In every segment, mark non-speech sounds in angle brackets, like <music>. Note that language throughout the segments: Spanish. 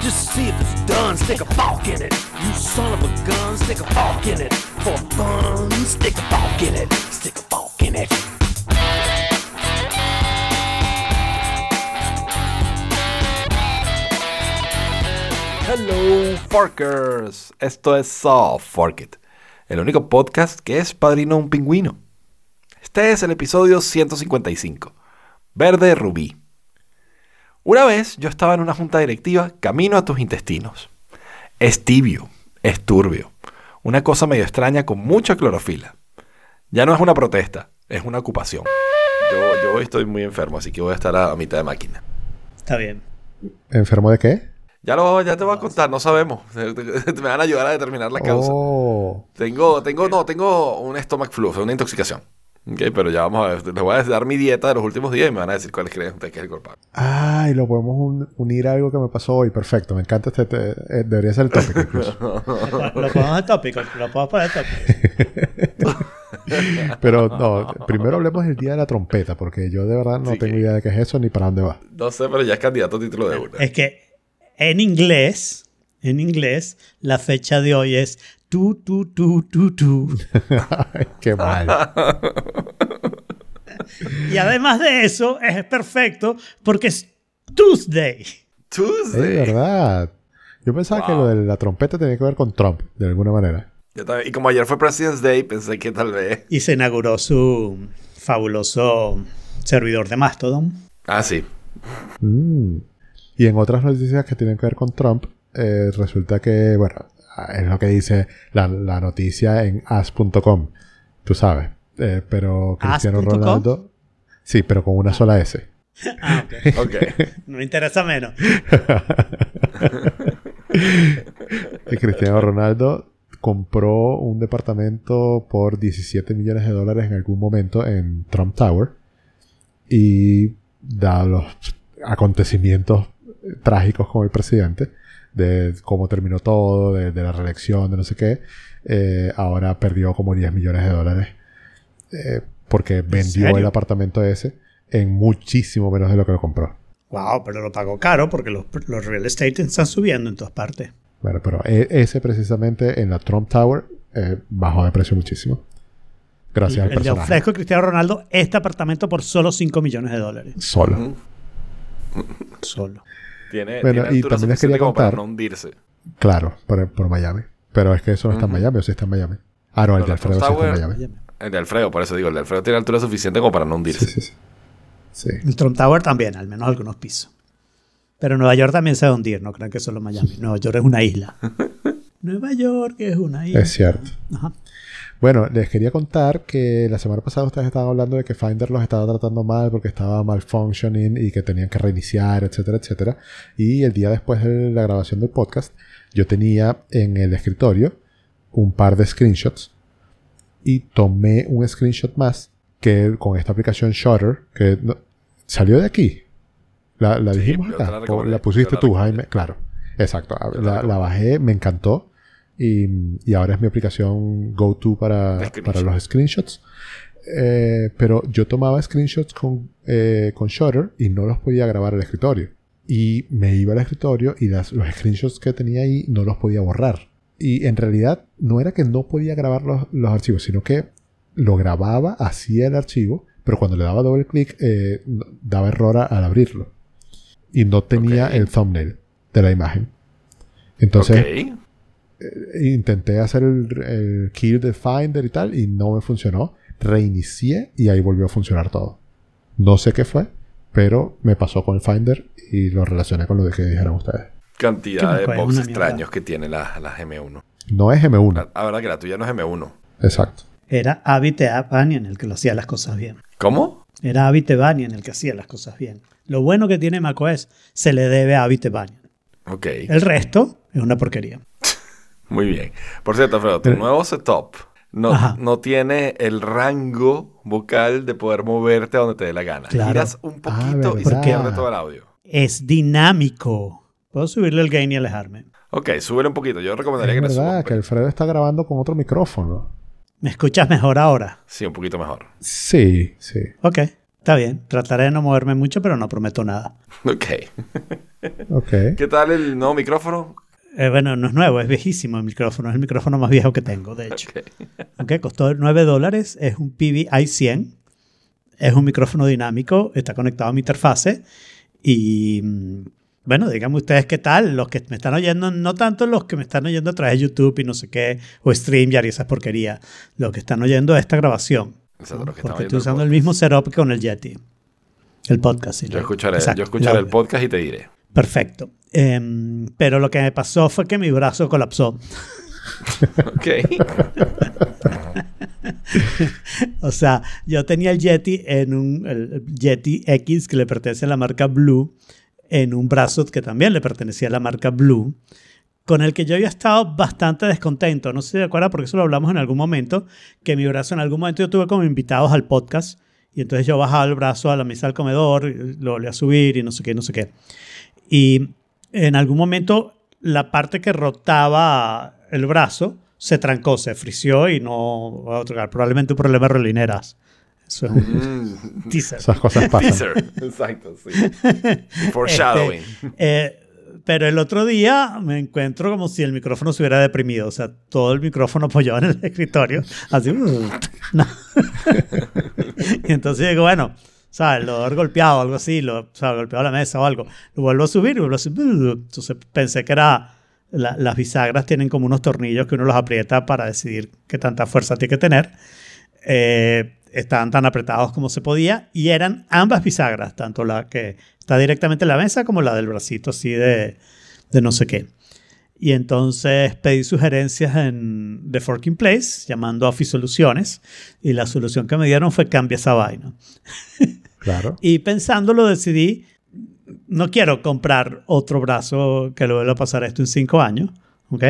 Just see if it's done, stick a in it. You son of a gun, stick a in it. For fun, stick a in it. Stick a in it. Hello, Forkers. Esto es Soft Fork It, el único podcast que es padrino un pingüino. Este es el episodio 155, Verde Rubí. Una vez yo estaba en una junta directiva camino a tus intestinos. Es tibio, es turbio, una cosa medio extraña con mucha clorofila. Ya no es una protesta, es una ocupación. Yo, estoy muy enfermo, así que voy a estar a, a mitad de máquina. Está bien. ¿Enfermo de qué? Ya, lo, ya te voy a contar, no sabemos. <laughs> Me van a ayudar a determinar la causa. Oh, Tengo, tengo, no, tengo un stomach flu, una intoxicación. Ok, pero ya vamos a ver. Les voy a dar mi dieta de los últimos días y me van a decir cuáles creen ustedes que es el culpable. Ay, lo podemos un- unir a algo que me pasó hoy. Perfecto, me encanta este. te- eh, debería ser el tópico incluso. <laughs> Lo ponemos en tópico. Lo podemos poner tópico. <laughs> Pero no, primero hablemos del día de la trompeta, porque yo de verdad no Sí, tengo que- idea de qué es eso ni para dónde va. No sé, pero ya es candidato a título de una. Es que en inglés, en inglés, la fecha de hoy es tu, tu, tu, tu, tu. Ay, qué mal. Y además de eso, es perfecto porque es Tuesday. Es Tuesday. verdad. Yo pensaba que lo de la trompeta tenía que ver con Trump, de alguna manera. Yo también- y como ayer fue President's Day, pensé que tal vez. Y se inauguró su fabuloso servidor de Mastodon. Ah, sí. Mm. Y en otras noticias que tienen que ver con Trump, eh, resulta que, bueno, es lo que dice la, la noticia en as.com, tú sabes. Eh, pero Cristiano? Ronaldo. Sí, pero con una sola S. <laughs> Ah, ok. <laughs> Me interesa menos. <laughs> Y Cristiano Ronaldo compró un departamento por 17 millones de dólares en algún momento en Trump Tower. Y dado los acontecimientos trágicos con el presidente, de cómo terminó todo, de, de la reelección, de no sé qué, eh, ahora perdió como 10 millones de dólares. eh, porque vendió el apartamento ese en muchísimo menos de lo que lo compró. Wow, pero lo pagó caro porque los, los real estate están subiendo en todas partes. Bueno, pero e- ese precisamente en la Trump Tower eh, bajó de precio muchísimo. Gracias al El de personaje. ofrezco a Cristiano Ronaldo este apartamento por solo 5 millones de dólares. Solo. Solo. Tiene, Bueno, tiene y altura también les quería para contar- no hundirse. Claro, por, por Miami. Pero es que eso no está en. Miami, o sí está en Miami. Ah, no, el Pero de Alfredo sí está en Miami. El de Alfredo, por eso digo, el de Alfredo tiene altura suficiente como para no hundirse. Sí, sí, sí. Sí. El Trump Tower también, al menos algunos pisos. Pero Nueva York también se va a hundir, no crean que solo Miami. Nueva York es una isla. <laughs> Nueva York es una isla. Es cierto. Ajá. Bueno, les quería contar que la semana pasada ustedes estaban hablando de que Finder los estaba tratando mal porque estaba malfunctioning y que tenían que reiniciar, etcétera, etcétera. Y el día después de la grabación del podcast, yo tenía en el escritorio un par de screenshots y tomé un screenshot más que con esta aplicación Shutter que no- salió de aquí. La, dijimos la acá. la pusiste tú. Jaime. Claro. Exacto. Yo la bajé, me encantó. Y, y ahora es mi aplicación go-to para, para los screenshots. Eh, pero yo tomaba screenshots con, eh, con Shutter y no los podía grabar al escritorio. Y me iba al escritorio y las- los screenshots que tenía ahí no los podía borrar. Y en realidad no era que no podía grabar los, los archivos, sino que lo grababa, hacía el archivo, pero cuando le daba doble clic eh, daba error al abrirlo. Y no tenía el thumbnail de la imagen. Entonces. Intenté hacer el, el kill de Finder y tal y no me funcionó. Reinicié y ahí volvió a funcionar todo. No sé qué fue, pero me pasó con el Finder y lo relacioné con lo que dijeron ustedes. Cantidad de mierda. extraños que tiene la, la M1. No es M1, La, la verdad que la tuya no es M1. exacto. Era Avi Tebanian el que lo hacía las cosas bien. ¿Cómo? Era Avi Tebanian el que hacía las cosas bien. Lo bueno que tiene macOS se le debe a Avi Tebanian. Ok. El resto es una porquería. Muy bien. Por cierto, Alfredo, tu Pero- nuevo setup no, Ajá. no tiene el rango vocal de poder moverte a donde te dé la gana. Claro. Giras un poquito y se pierde todo el audio. Es dinámico. Puedo subirle el gain y alejarme. Ok, súbele un poquito. Yo recomendaría Es que le verdad subas. que Alfredo está grabando con otro micrófono. ¿Me escuchas mejor ahora? Sí, un poquito mejor. Sí, sí. Ok. Está bien, trataré de no moverme mucho, pero no prometo nada. Ok. <laughs> Ok. ¿Qué tal el nuevo micrófono? Eh, bueno, no es nuevo, es viejísimo el micrófono, es el micrófono más viejo que tengo, de hecho. Ok. <laughs> Ok, costó 9 dólares, es un PBI 100, es un micrófono dinámico, está conectado a mi interfase y mm, bueno, díganme ustedes qué tal, los que me están oyendo, no tanto los que me están oyendo a través de YouTube y no sé qué, o StreamYard y esas porquerías, los que están oyendo esta grabación, Exacto, los que están porque estoy el usando el podcast. mismo setup que con el Yeti, el podcast. sí, Yo escucharé, yo escucharé el el audio. podcast y te diré. Perfecto. Em, pero lo que me pasó fue que mi brazo colapsó. Ok. <laughs> O sea, yo tenía el Yeti en un el Yeti X que le pertenece a la marca Blue, en un brazo que también le pertenecía a la marca Blue, con el que yo había estado bastante descontento. No sé si se acuerda porque eso lo hablamos en algún momento, que mi brazo en algún momento yo tuve como invitados al podcast y entonces yo bajaba el brazo a la mesa del comedor, lo volví a subir y no sé qué, no sé qué. Y en algún momento la parte que rotaba el brazo se trancó, se frició y no va a tocar. Probablemente un problema de relineras. Eso es un Mm, teaser. Esas cosas pasan. teaser. Exacto, sí. <laughs> Foreshadowing. Este, eh, pero el otro día me encuentro como si el micrófono se hubiera deprimido. O sea, todo el micrófono apoyado en el <laughs> escritorio. Así. <laughs> no. y entonces digo, bueno, ¿sabes? Lo haber golpeado algo así. Lo, o sea, golpeado la mesa o algo. Lo vuelvo a subir vuelvo a subir. Entonces pensé que era... la- las bisagras tienen como unos tornillos que uno los aprieta para decidir qué tanta fuerza tiene que tener. Eh, estaban tan apretados como se podía y eran ambas bisagras, tanto la que está directamente en la mesa como la del bracito así de, de no sé qué. Y entonces pedí sugerencias en The Forking Place, llamando a Office Soluciones, y la solución que me dieron fue cambia esa vaina. <laughs> Claro. Y pensándolo decidí, no quiero comprar otro brazo que lo vuelva a pasar esto en cinco años, ¿ok?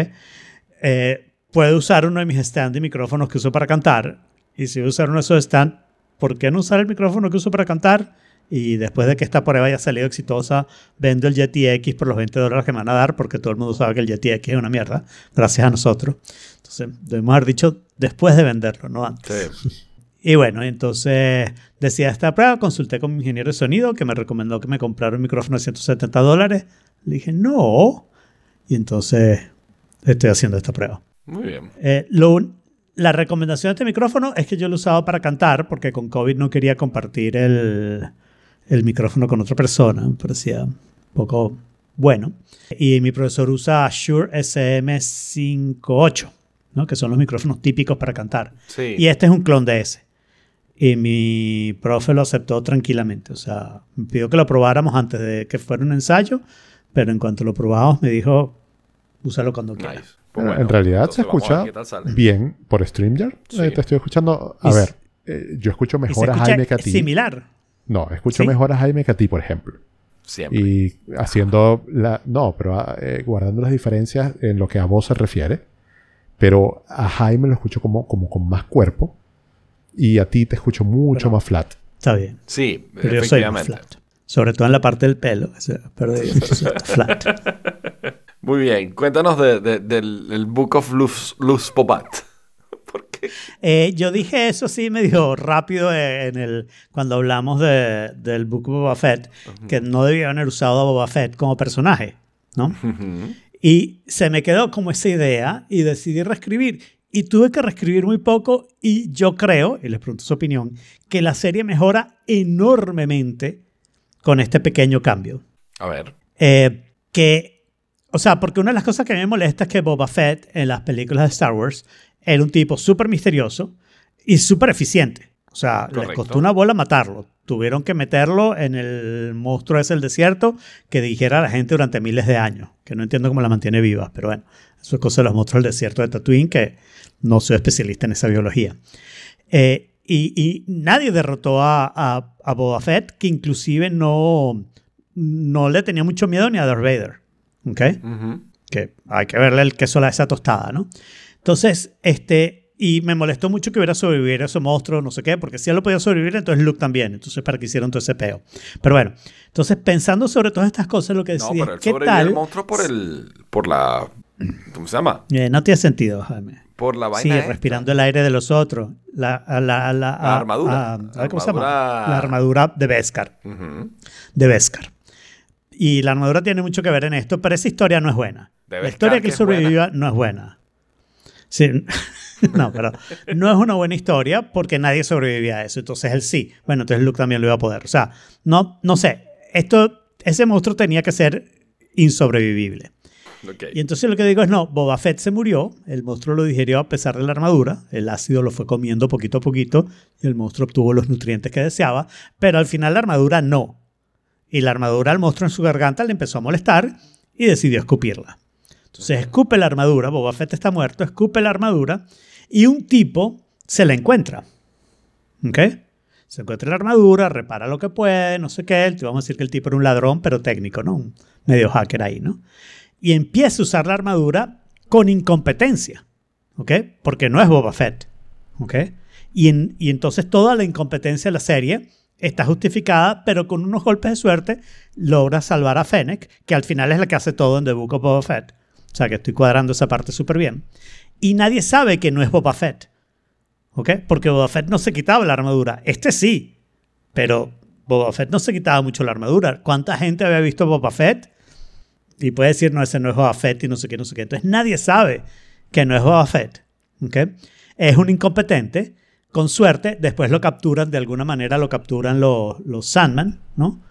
Eh, puedo usar uno de mis stand de micrófonos que uso para cantar, y si voy a usar uno de esos stand, ¿por qué no usar el micrófono que uso para cantar? Y después de que esta prueba haya salido exitosa, vendo el Yeti X por los 20 dólares que me van a dar, porque todo el mundo sabe que el Yeti X es una mierda, gracias a nosotros. Entonces, debemos haber dicho después de venderlo, no antes. Sí. Y bueno, entonces decidí esta prueba, consulté con mi ingeniero de sonido que me recomendó que me comprara un micrófono de 170 dólares. Le dije, no. Y entonces estoy haciendo esta prueba. Muy bien. Eh, lo la recomendación de este micrófono es que yo lo usaba para cantar porque con COVID no quería compartir el, el micrófono con otra persona. Me parecía un poco bueno. Y mi profesor usa Shure SM58, ¿no? que son los micrófonos típicos para cantar. Sí. Y este es un clon de ese. Y mi profe lo aceptó tranquilamente. O sea, me pidió que lo probáramos antes de que fuera un ensayo, pero en cuanto lo probamos me dijo, úsalo cuando quieras. Nice. Pues en bueno, realidad se escucha bien por StreamYard. Sí. Eh, te estoy escuchando. A Y ver, eh, yo escucho mejor a escucha Jaime que a ti. similar. No, escucho ¿Sí? mejor a Jaime que a ti, por ejemplo. Siempre. Y haciendo la. No, pero ah, eh, guardando las diferencias en lo que a vos se refiere. Pero a Jaime lo escucho como, como con más cuerpo. Y a ti te escucho mucho Pero- más flat. Está bien. Sí, Pero yo soy más efectivamente. flat. Sobre todo en la parte del pelo. o sea, Pero de- flat. <laughs> Muy bien. Cuéntanos de- de- del el Book of Luz, Luz Popat. ¿Por qué? Eh, yo dije eso sí medio rápido en el, cuando hablamos de- del Book Boba Fett, que no debía haber usado a Boba Fett como personaje, ¿no? Ujú. Y se me quedó como esa idea y decidí reescribir. Y tuve que reescribir muy poco y yo creo, y les pregunto su opinión, que la serie mejora enormemente con este pequeño cambio. A ver. Eh, que, o sea, porque una de las cosas que me molesta es que Boba Fett en las películas de Star Wars era un tipo súper misterioso y súper eficiente. O sea, les Correcto. costó una bola matarlo. Tuvieron que meterlo en el monstruo ese del desierto que dijera a la gente durante miles de años. Que no entiendo cómo la mantiene viva, pero bueno, eso es cosa de los monstruos del desierto de Tatooine, que no soy especialista en esa biología. Eh, y, y nadie derrotó a, a, a Boba Fett, que inclusive no, no le tenía mucho miedo ni a Darth Vader. ¿Ok? Ujú. Que hay que verle el queso a esa tostada, ¿no? Entonces, este, y me molestó mucho que hubiera sobrevivido ese monstruo, no sé qué, porque si él lo podía sobrevivir, entonces Luke también. Entonces, para que hicieron todo ese peo. Pero bueno, entonces pensando sobre todas estas cosas, lo que No, decidí pero es, él ¿qué tal? el monstruo por el. por la. ¿Cómo se llama? Eh, no tiene sentido, Jaime. Por la vaina. Sí, esta. respirando el aire de los otros. La, a la, a la- a- armadura. a- ¿cómo se llama? La armadura de Beskar. De Beskar. Y la armadura tiene mucho que ver en esto, pero esa historia no es buena. De la historia que es sobrevivió no es buena. Sí. <laughs> no, pero no es una buena historia porque nadie sobrevivía a eso. Entonces él sí. Bueno, entonces Luke también lo iba a poder. O sea, no, no sé. Esto, ese monstruo tenía que ser insobrevivible. Ok. Y entonces lo que digo es, no, Boba Fett se murió, el monstruo lo digirió a pesar de la armadura, el ácido lo fue comiendo poquito a poquito y el monstruo obtuvo los nutrientes que deseaba, pero al final la armadura no. Y la armadura al monstruo en su garganta le empezó a molestar y decidió escupirla. Entonces escupe la armadura, Boba Fett está muerto, escupe la armadura y un tipo se la encuentra. ¿Ok? Se encuentra la armadura, repara lo que puede, no sé qué. Te vamos a decir que el tipo era un ladrón, pero técnico, ¿no? Un medio hacker ahí, ¿no? y empieza a usar la armadura con incompetencia, ¿ok? Porque no es Boba Fett, ¿ok? Y, en- y entonces toda la incompetencia de la serie está justificada, pero con unos golpes de suerte logra salvar a Fennec, que al final es la que hace todo en The Book of Boba Fett. O sea que estoy cuadrando esa parte súper bien. Y nadie sabe que no es Boba Fett, ¿ok? Porque Boba Fett no se quitaba la armadura. Este sí, pero Boba Fett no se quitaba mucho la armadura. ¿Cuánta gente había visto Boba Fett? Y puede decir, no, ese no es Boba Fett y no sé qué, no sé qué. Entonces nadie sabe que no es Boba Fett. ¿ok? Es un incompetente. Con suerte, después lo capturan, de alguna manera lo capturan los, los Sandman, ¿no?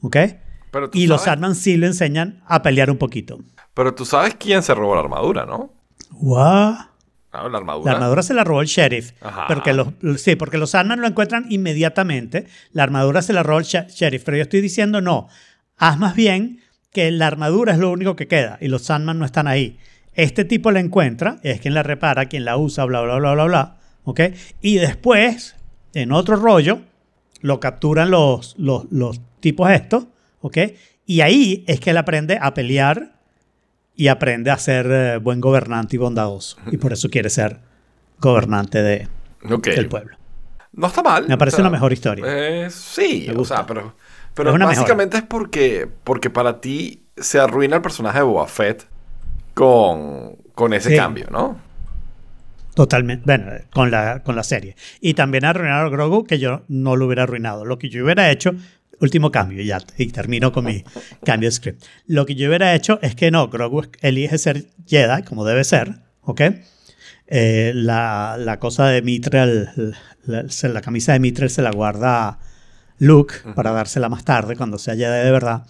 ¿Ok? Pero Y los Sandman sí lo enseñan a pelear un poquito. Pero tú sabes quién se robó la armadura, ¿no? ¿What? Ah, la armadura. La armadura se la robó el sheriff. Ajá. Porque los, sí, porque los Sandman lo encuentran inmediatamente. La armadura se la robó el sheriff. Pero yo estoy diciendo no. Haz más bien que la armadura es lo único que queda y los Sandman no están ahí. Este tipo la encuentra, es quien la repara, quien la usa, bla, bla, bla, bla, bla. ¿Ok? Y después, en otro rollo, lo capturan los, los, los tipos estos. ¿Ok? Y ahí es que él aprende a pelear y aprende a ser eh, buen gobernante y bondadoso. Y por eso quiere ser gobernante de, Ok. del pueblo. No está mal. Me parece o sea, una mejor historia. eh, sí, Me o sea, pero, pero Es básicamente es porque, porque para ti se arruina el personaje de Boba Fett con, con ese Sí. cambio, ¿no? Totalmente. Bueno, eh, con la, con la serie. Y también arruinaron a Grogu, que yo no lo hubiera arruinado. Lo que yo hubiera hecho, último cambio, ya, y termino con mi cambio de script. Lo que yo hubiera hecho es que no, Grogu elige ser Jedi, como debe ser, ¿ok? Eh, la, la cosa de Mithril, la, camisa de Mithril se la guarda Luke para dársela más tarde, cuando sea Jedi de verdad.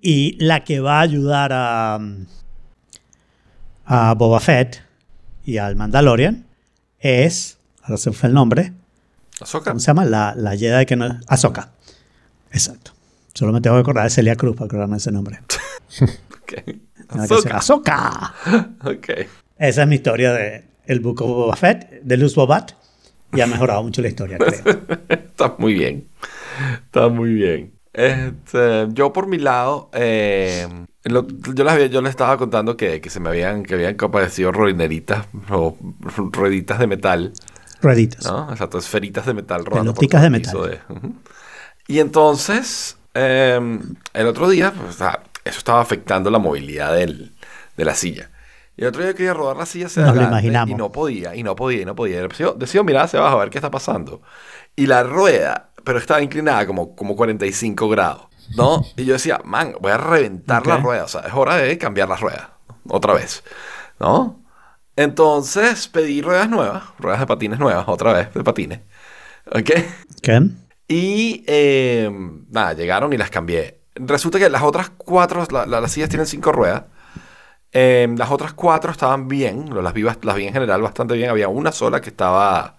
Y la que va a ayudar a, a Boba Fett y al Mandalorian es, ahora se fue el nombre, Ahsoka. ¿cómo se llama? La, la Jedi que no Ahsoka. Exacto. Solo me tengo que acordar de Celia Cruz para acordarme ese nombre. <laughs> Ok. Nada que hacer. Ahsoka. ¡Ahsoka! Ok. Esa es mi historia de el Book of Boba Fett, de Luz Bobat. Y ha mejorado mucho la historia, creo. <laughs> Está muy bien. Está muy bien. Este, yo por mi lado, eh, lo- yo, les había- yo les estaba contando que, que se me habían, que habían aparecido ruineritas o rueditas de metal, Rueditas. ¿no? Exacto, esferitas de metal rodando. por Peloticas todo de metal. de-. Y entonces, eh, el otro día, pues, ah, eso estaba afectando la movilidad del- de la silla. Y el otro día quería rodar la silla hacia Nos lo adelante imaginamos. y no podía, y no podía, y no podía. Decido, decido mirar hacia abajo a ver qué está pasando. Y la rueda, pero estaba inclinada como, como 45 grados, ¿no? Y yo decía, man, voy a reventar la Ok. rueda. O sea, es hora de cambiar la rueda. Otra vez, ¿no? Entonces pedí ruedas nuevas, ruedas de patines nuevas, otra vez de patines. ¿Ok? ¿Qué? Y eh, nada, llegaron y las cambié. Resulta que las otras cuatro, la- la- las sillas tienen cinco ruedas. Eh, las otras cuatro estaban bien, las vi, las vi en general bastante bien. Había una sola que estaba,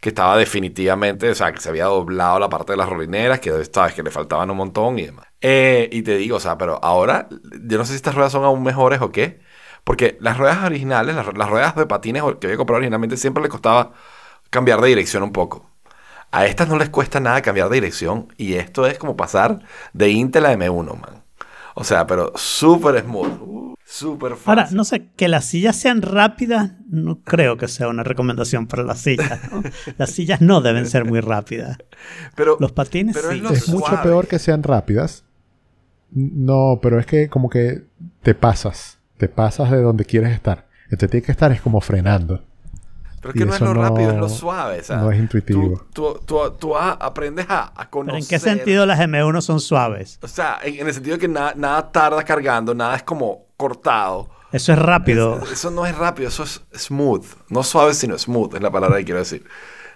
que estaba definitivamente, o sea, que se había doblado la parte de las rolineras, que sabes que le faltaban un montón y demás. Eh, y te digo, o sea, pero ahora, yo no sé si estas ruedas son aún mejores o qué, porque las ruedas originales, las, las ruedas de patines que había comprado originalmente, siempre le costaba cambiar de dirección un poco. A estas no les cuesta nada cambiar de dirección y esto es como pasar de Intel a M1, man. O sea, pero súper smooth, uh, súper fácil. Ahora, no sé, que las sillas sean rápidas, no creo que sea una recomendación para las sillas. ¿no? <laughs> Las sillas no deben ser muy rápidas. pero, Los patines pero sí. es lo Es mucho peor que sean rápidas. No, pero es que como que te pasas. Te te pasas de donde quieres estar. Entonces tienes que estar es como frenando. Pero es que no es lo rápido, es no- lo suave. o sea, no es intuitivo. Tú, tú, tú- tú a- aprendes a, a conocer. ¿Pero en qué sentido las M1 son suaves? O sea, en, en el sentido de que nada, nada tarda cargando, nada es como cortado. Eso es rápido. Es- eso no es rápido, eso es smooth. No suave, sino smooth, es la palabra que quiero decir.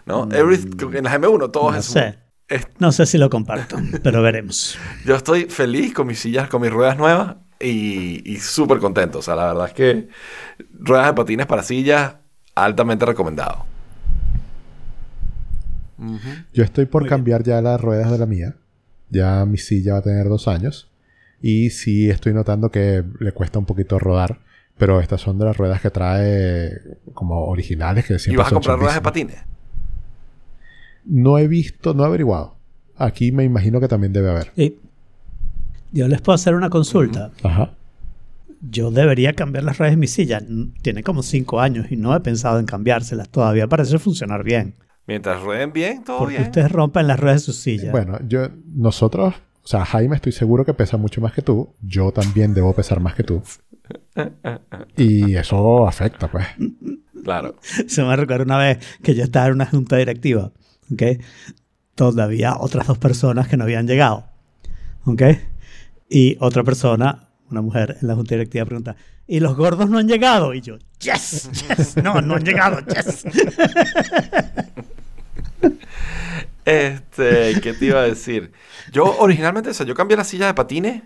¿No? Every- en las M1 todo Mm. No es smooth. sé. Es- No sé si lo comparto, <laughs> pero veremos. yo estoy feliz con mis sillas, con mis ruedas nuevas y, y súper contento. O sea, la verdad es que ruedas de patines para sillas, altamente recomendado. Yo estoy por Muy bien. cambiar ya las ruedas de la mía. Ya mi silla va a tener dos años. Y sí estoy notando que le cuesta un poquito rodar. Pero estas son de las ruedas que trae como originales que ¿Y siempre vas a comprar ruedas de patines? No he visto, no he averiguado. Aquí me imagino que también debe haber. Y yo les puedo hacer una consulta. Ajá. Yo debería cambiar las ruedas de mi silla. Tiene como cinco años y no he pensado en cambiárselas. Todavía parece funcionar bien. Mientras rueden bien, todo Porque bien. ustedes rompen las ruedas de sus sillas. Bueno, yo, nosotros, o sea, Jaime estoy seguro que pesa mucho más que tú. Yo también debo pesar más que tú. <laughs> Y eso afecta, pues. Claro. Se me recuerda una vez que yo estaba en una junta directiva, ¿ok? Todavía otras dos personas que no habían llegado, ¿ok? Y otra persona, una mujer en la junta directiva pregunta, ¿y los gordos no han llegado? Y yo, yes, yes, no, no han llegado, yes. <laughs> Este, ¿qué te iba a decir? Yo originalmente, o sea, yo cambié la silla de patines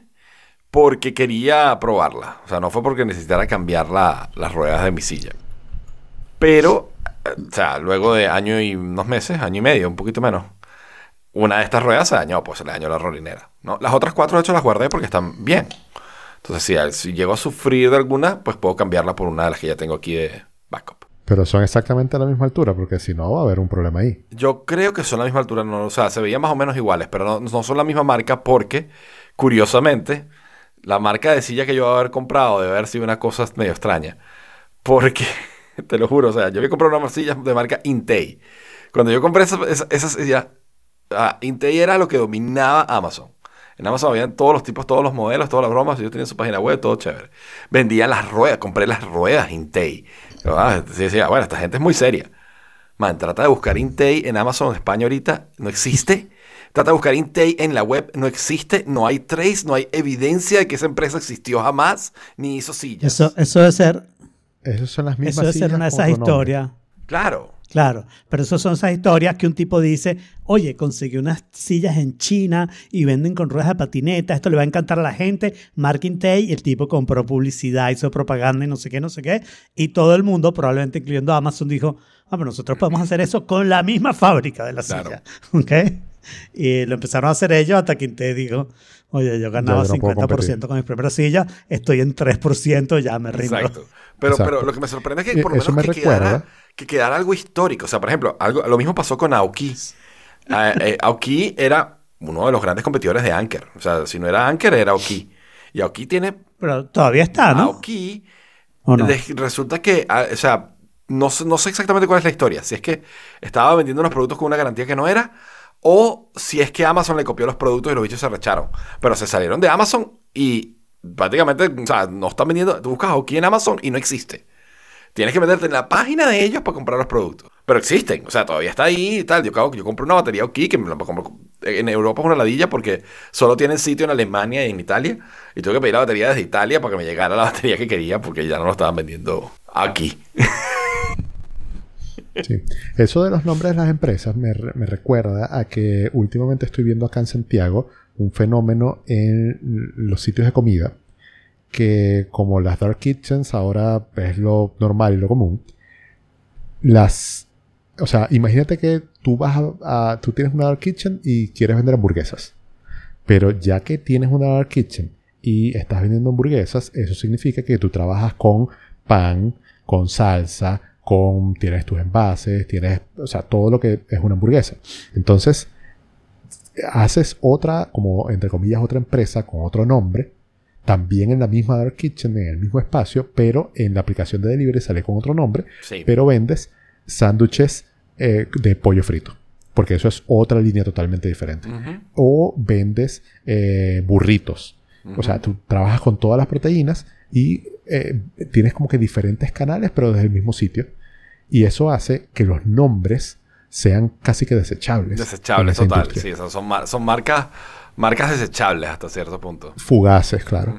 porque quería probarla. O sea, no fue porque necesitara cambiar la- las ruedas de mi silla. Pero, eh, o sea, luego de año y unos meses, año y medio, un poquito menos, una de estas ruedas se dañó, pues se le dañó la rolinera. ¿no? Las otras cuatro, de hecho, las guardé porque están bien. Entonces, si, si llego a sufrir de alguna, pues puedo cambiarla por una de las que ya tengo aquí de backup. Pero son exactamente a la misma altura, porque si no va a haber un problema ahí. Yo creo que son la misma altura, no, o sea, se veían más o menos iguales, pero no, no son la misma marca porque, curiosamente, la marca de silla que yo a haber comprado debe haber sido una cosa medio extraña. Porque, <laughs> te lo juro, o sea, yo había comprado una silla de marca Intei. Cuando yo compré esa, esa, esa silla, ah, Intei era lo que dominaba Amazon. En Amazon habían todos los tipos, todos los modelos, todas las bromas. Yo tenía su página web, todo chévere. Vendían las ruedas, compré las ruedas Intei. Yo, ah, decía, bueno, esta gente es muy seria. Man, trata de buscar Intei en Amazon España ahorita, no existe. Trata de buscar Intei en la web, no existe. No hay trace, no hay evidencia de que esa empresa existió jamás, ni hizo sillas. Eso, eso debe ser, Esas son las mismas eso debe ser una de esas historias. Claro. Claro, pero eso son esas historias que un tipo dice, oye, conseguí unas sillas en China y venden con ruedas de patineta, esto le va a encantar a la gente, Marking Tay, y el tipo compró publicidad, hizo propaganda y no sé qué, no sé qué, y todo el mundo, probablemente incluyendo Amazon, dijo, ah, pero nosotros podemos hacer eso con la misma fábrica de la Claro. silla, <laughs> ¿ok? Y lo empezaron a hacer ellos hasta que Tay dijo, oye, yo ganaba Ya, yo no puedo 50% competir. con mis primeras sillas, estoy en 3%, ya me rindo. Exacto. Pero, Exacto. pero lo que me sorprende es que por lo menos me que, quedara, que quedara algo histórico. O sea, por ejemplo, algo, lo mismo pasó con Aoki. Eh, <laughs> eh, Aoki era uno de los grandes competidores de Anker. O sea, si no era Anker, era Aoki. Y Aoki tiene... Pero todavía está, ¿no? Aoki ¿O no? de- resulta que, ah, o sea, no, sé- no sé exactamente cuál es la historia. Si es que estaba vendiendo unos productos con una garantía que no era, o si es que Amazon le copió los productos y los bichos se recharon. Pero se salieron de Amazon y prácticamente, o sea, no están vendiendo. Tú buscas Aoki en Amazon y no existe. Tienes que meterte en la página de ellos para comprar los productos. Pero existen, o sea, todavía está ahí y tal. Yo, yo compré una batería Aoki que me la compro en Europa es una ladilla porque solo tienen sitio en Alemania y en Italia. Y tuve que pedir la batería desde Italia para que me llegara la <laughs> batería que quería porque ya no lo estaban vendiendo aquí. <laughs> Eso de los nombres de las empresas me, re- me recuerda a que últimamente estoy viendo acá en Santiago un fenómeno en los sitios de comida que como las dark kitchens ahora es lo normal y lo común las o sea imagínate que tú vas a- tú tienes una dark kitchen y quieres vender hamburguesas pero ya que tienes una dark kitchen y estás vendiendo hamburguesas eso significa que tú trabajas con pan con salsa con tienes tus envases tienes o sea todo lo que es una hamburguesa entonces haces otra, como entre comillas, otra empresa con otro nombre, también en la misma Dark Kitchen, en el mismo espacio, pero en la aplicación de delivery sale con otro nombre, Sí. pero vendes sándwiches eh, de pollo frito, porque eso es otra línea totalmente diferente. O vendes eh, burritos. O sea, tú trabajas con todas las proteínas y eh, tienes como que diferentes canales, pero desde el mismo sitio. Y eso hace que los nombres sean casi que desechables. Desechables, total. Sí, son, son, marcas, marcas desechables hasta cierto punto. Fugaces, claro.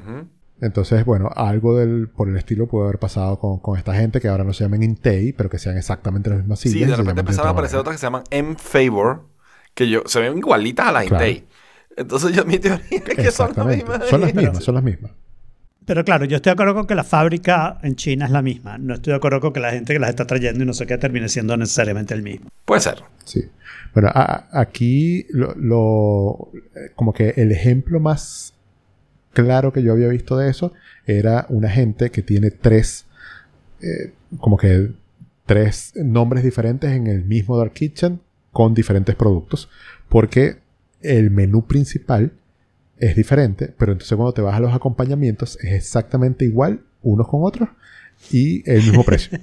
Entonces, bueno, algo del, por el estilo puede haber pasado con, esta gente que ahora no se llaman Intei, pero que sean exactamente las mismas. Sí, de repente empezaron a aparecer otras que se llaman M-Favor, que yo, se ven igualitas a las Intei. Entonces, yo mi teoría es que son las mismas. Son las mismas, son las mismas. Pero claro, yo estoy de acuerdo con que la fábrica en China es la misma. No estoy de acuerdo con que la gente que las está trayendo y no sé qué termine siendo necesariamente el mismo. Puede ser. Sí. Bueno, aquí lo, como que el ejemplo más claro que yo había visto de eso era una gente que tiene tres, eh, como que tres nombres diferentes en el mismo Dark Kitchen con diferentes productos. Porque el menú principal es diferente, pero entonces cuando te vas a los acompañamientos es exactamente igual unos con otros y el mismo <laughs> precio.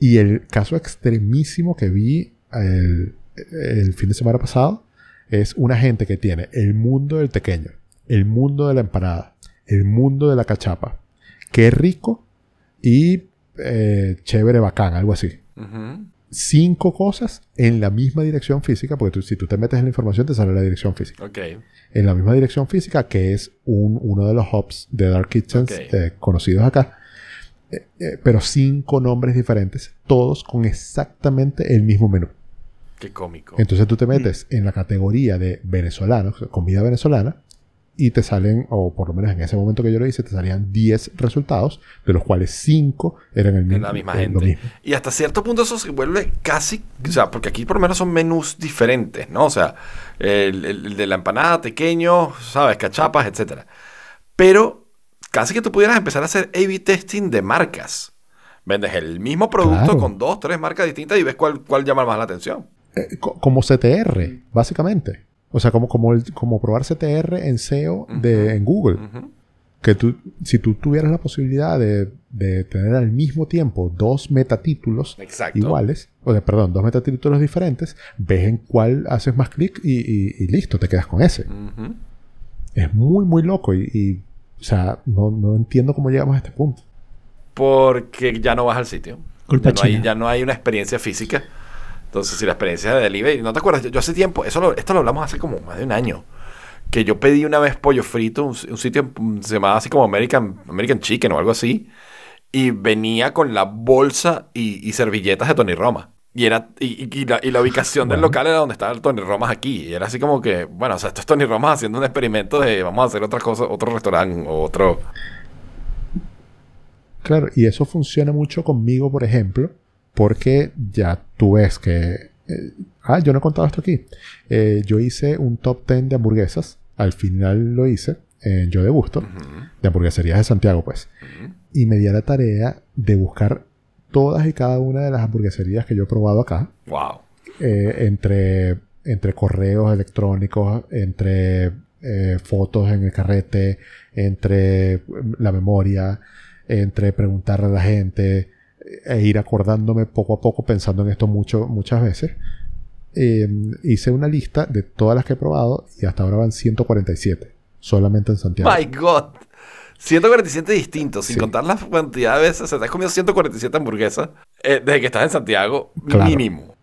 y el caso extremísimo que vi el, el, fin de semana pasado es una gente que tiene el mundo del pequeño, el mundo de la empanada, el mundo de la cachapa. Qué rico y eh, chévere, bacán, algo así cinco cosas en la misma dirección física, porque si tú te metes en la información te sale la dirección física. Okay. En la misma dirección física, que es un, uno de los hubs de Dark Kitchens eh, conocidos acá. Eh, eh, pero cinco nombres diferentes, todos con exactamente el mismo menú. Qué cómico. Entonces tú te metes en la categoría de venezolanos, comida venezolana, y te salen, o por lo menos en ese momento que yo lo hice, te salían 10 resultados, de los cuales 5 eran el mismo. La misma gente. Y hasta cierto punto eso se vuelve casi, o sea, porque aquí por lo menos son menús diferentes, ¿no? O sea, el, de la empanada pequeño, ¿sabes? Cachapas, etcétera. Pero casi que tú pudieras empezar a hacer A-B testing de marcas. Vendes el mismo producto con dos, tres marcas distintas y ves cuál, cuál llama más la atención. Eh, como CTR, básicamente. O sea, como, como, como probar CTR en SEO de, en Google. Que tú, si tú tuvieras la posibilidad de, de tener al mismo tiempo dos metatítulos iguales, o de, perdón, dos metatítulos diferentes, ves en cuál haces más clic y, y, listo, te quedas con ese. Es muy, muy loco y, o sea, no, no, entiendo cómo llegamos a este punto. Porque ya no vas al sitio. Culpa ya, no hay, ya no hay una experiencia física. Entonces, si la experiencia de delivery, ¿no te acuerdas? Yo, hace tiempo, eso esto lo hablamos hace como más de un año, que yo pedí una vez pollo frito, un, sitio se llamaba así como American, American Chicken o algo así, y venía con la bolsa y, servilletas de Tony Roma. Y, era, y, la, ubicación del local era donde estaba el Tony Romas aquí. Y era así como que, bueno, o sea, esto es Tony Romas haciendo un experimento de vamos a hacer otra cosa, otro restaurante o otro. Claro, y eso funciona mucho conmigo, por ejemplo, porque ya tú ves que... Eh, ah, yo no he contado esto aquí. Eh, yo hice un top 10 de hamburguesas. Al final lo hice en Yo de Gusto. De hamburgueserías de Santiago, pues. Y me di a la tarea de buscar todas y cada una de las hamburgueserías que yo he probado acá. Wow. Eh, entre, entre correos electrónicos, entre fotos en el carrete, entre la memoria, entre preguntarle a la gente, e ir acordándome poco a poco, pensando en esto mucho, muchas veces. Em, hice una lista de todas las que he probado y hasta ahora van 147, solamente en Santiago. ¡My God! 147 distintos, sin contar la cantidad de veces. O sea, te has comido 147 hamburguesas eh, desde que estás en Santiago, mínimo.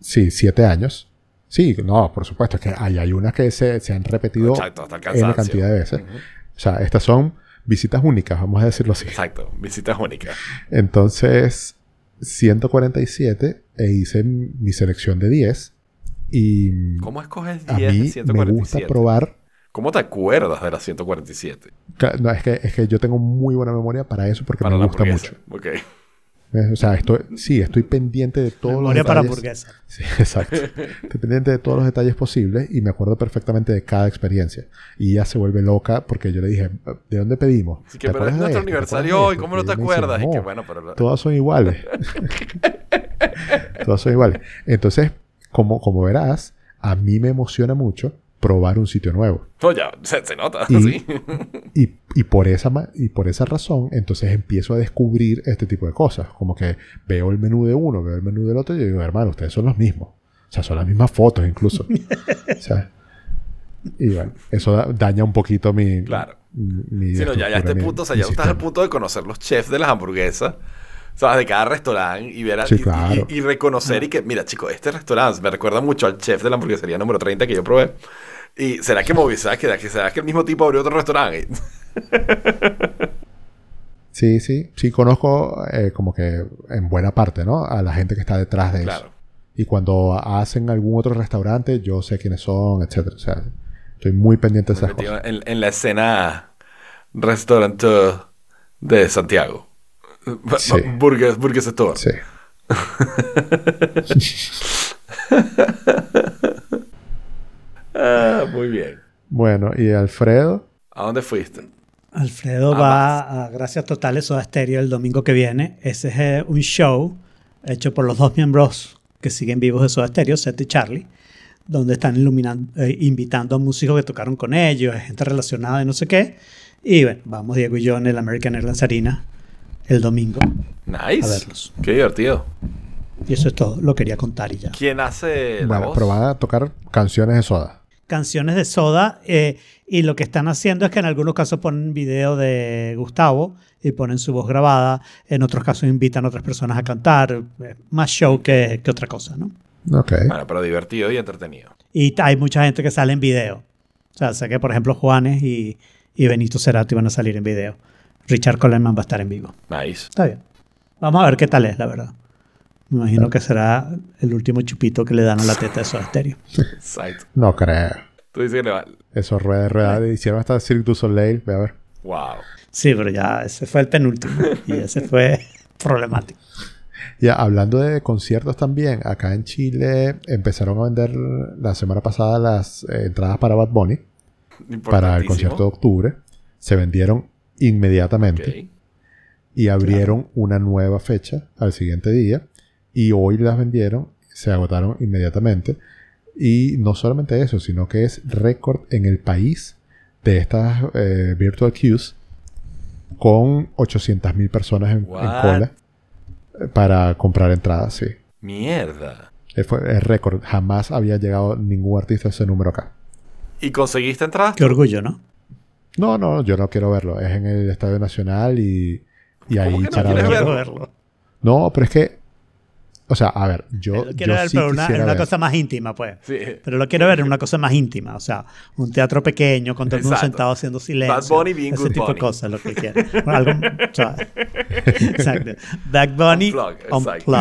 Sí, 7 años. Sí, no, por supuesto, es que hay, hay unas que se, se han repetido en la cantidad de veces. O sea, estas son visitas únicas, vamos a decirlo así. Exacto, visitas únicas. Entonces, 147 e hice mi selección de 10 y ¿Cómo escoges 10 a mí 147? me gusta probar ¿Cómo te acuerdas de las 147? No, es que, es que yo tengo muy buena memoria para eso porque me gusta mucho. Okay. O sea, estoy, sí, estoy pendiente de todos los detalles. para hamburguesa. Sí, <laughs> exacto. estoy pendiente de todos los detalles posibles y me acuerdo perfectamente de cada experiencia. Y ella se vuelve loca porque yo le dije, ¿de dónde pedimos? Sí, que pero es nuestro aniversario hoy, ¿cómo no te acuerdas? y que, bueno, pero... Todas son iguales. <laughs> todas son iguales. Entonces, como, como verás, a mí me emociona mucho probar un sitio nuevo. No, ya, se, nota. Y, <laughs> ¿sí? y, por esa, y por esa razón, entonces empiezo a descubrir este tipo de cosas. Como que veo el menú de uno, veo el menú del otro y digo, hermano, ustedes son los mismos. O sea, son las mismas fotos incluso. <laughs> o sea, y bueno, eso daña un poquito mi, claro. mi Sí, no, ya, ya a este mi- punto, o sea, mi ya estás al punto de conocer los chefs de las hamburguesas, ¿sabes? De cada restaurante y ver Sí, y- y- claro. y, reconocer y que, mira, chico, este restaurante me recuerda mucho al chef de la hamburguesería número 30 que yo probé. Y será que ¿sabes? Que, que será que el mismo tipo abrió otro restaurante. <laughs> Sí, sí, sí conozco eh, como que en buena parte, ¿no? A la gente que está detrás de Claro. eso. Y cuando hacen algún otro restaurante, yo sé quiénes son, etcétera. O sea, estoy muy pendiente de esas cosas. en, en la escena restaurante de Santiago. Sí. Burgers, Burgers Store. Sí. <laughs> Ah, muy bien. Bueno, y Alfredo, ¿A dónde fuiste? Alfredo Ah, va a Gracias Totales Soda Stereo el domingo que viene. Ese es eh, un show hecho por los dos miembros que siguen vivos de Soda Stereo, Seth y Charlie, donde están iluminando, eh, invitando a músicos que tocaron con ellos, gente relacionada y no sé qué. Y bueno, vamos Diego y yo en el American Airlines Arena el domingo. Nice. A verlos. Qué divertido. Y eso es todo, lo quería contar y ya. ¿Quién hace la bueno, voz? pero van a tocar canciones de soda. canciones de Soda eh, y lo que están haciendo es que en algunos casos ponen video de Gustavo y ponen su voz grabada, en otros casos invitan a otras personas a cantar, más show que, que otra cosa, ¿no? Ok. Bueno, pero divertido y entretenido. Y hay mucha gente que sale en video. O sea, sé que por ejemplo Juanes y, y Benito Cerati van a salir en video. Richard Coleman va a estar en vivo. Nice. Está bien. Vamos a ver qué tal es, la verdad. Me imagino que será el último chupito que le dan a la teta de Soda Stereo. <laughs> Exacto. No creo. Tú dices que le va... Eso, rueda de rueda. Hicieron hasta Cirque du Soleil. Ve a ver. Wow. Sí, pero ya ese fue el penúltimo y ese fue <laughs> problemático. Ya, hablando de conciertos también, acá en Chile empezaron a vender la semana pasada las eh, entradas para Bad Bunny, para el concierto de octubre. Se vendieron inmediatamente y abrieron una nueva fecha al siguiente día. Y hoy las vendieron, se agotaron inmediatamente. Y no solamente eso, sino que es récord en el país de estas eh, Virtual Queues con 800.000 personas en, cola eh, para comprar entradas, sí. Mierda. Fue es récord. Jamás había llegado ningún artista a ese número acá. ¿Y conseguiste entradas? Qué orgullo, ¿no? No, no, yo no quiero verlo. Es en el Estadio Nacional y, y ahí que no para quieres ver- Quiero verlo? verlo. No, pero es que. O sea, a ver, yo. Lo quiero yo ver, sí pero una, en una ver. cosa más íntima, pues. Sí. Pero lo quiero ver en una cosa más íntima. O sea, un teatro pequeño, con todo el mundo sentado haciendo silencio. Bad Bunny being ese Good tipo Bunny. de cosas, lo que quiere. Bueno, algo, o sea, <laughs> exacto. Bad Bunny unplugged. exacto.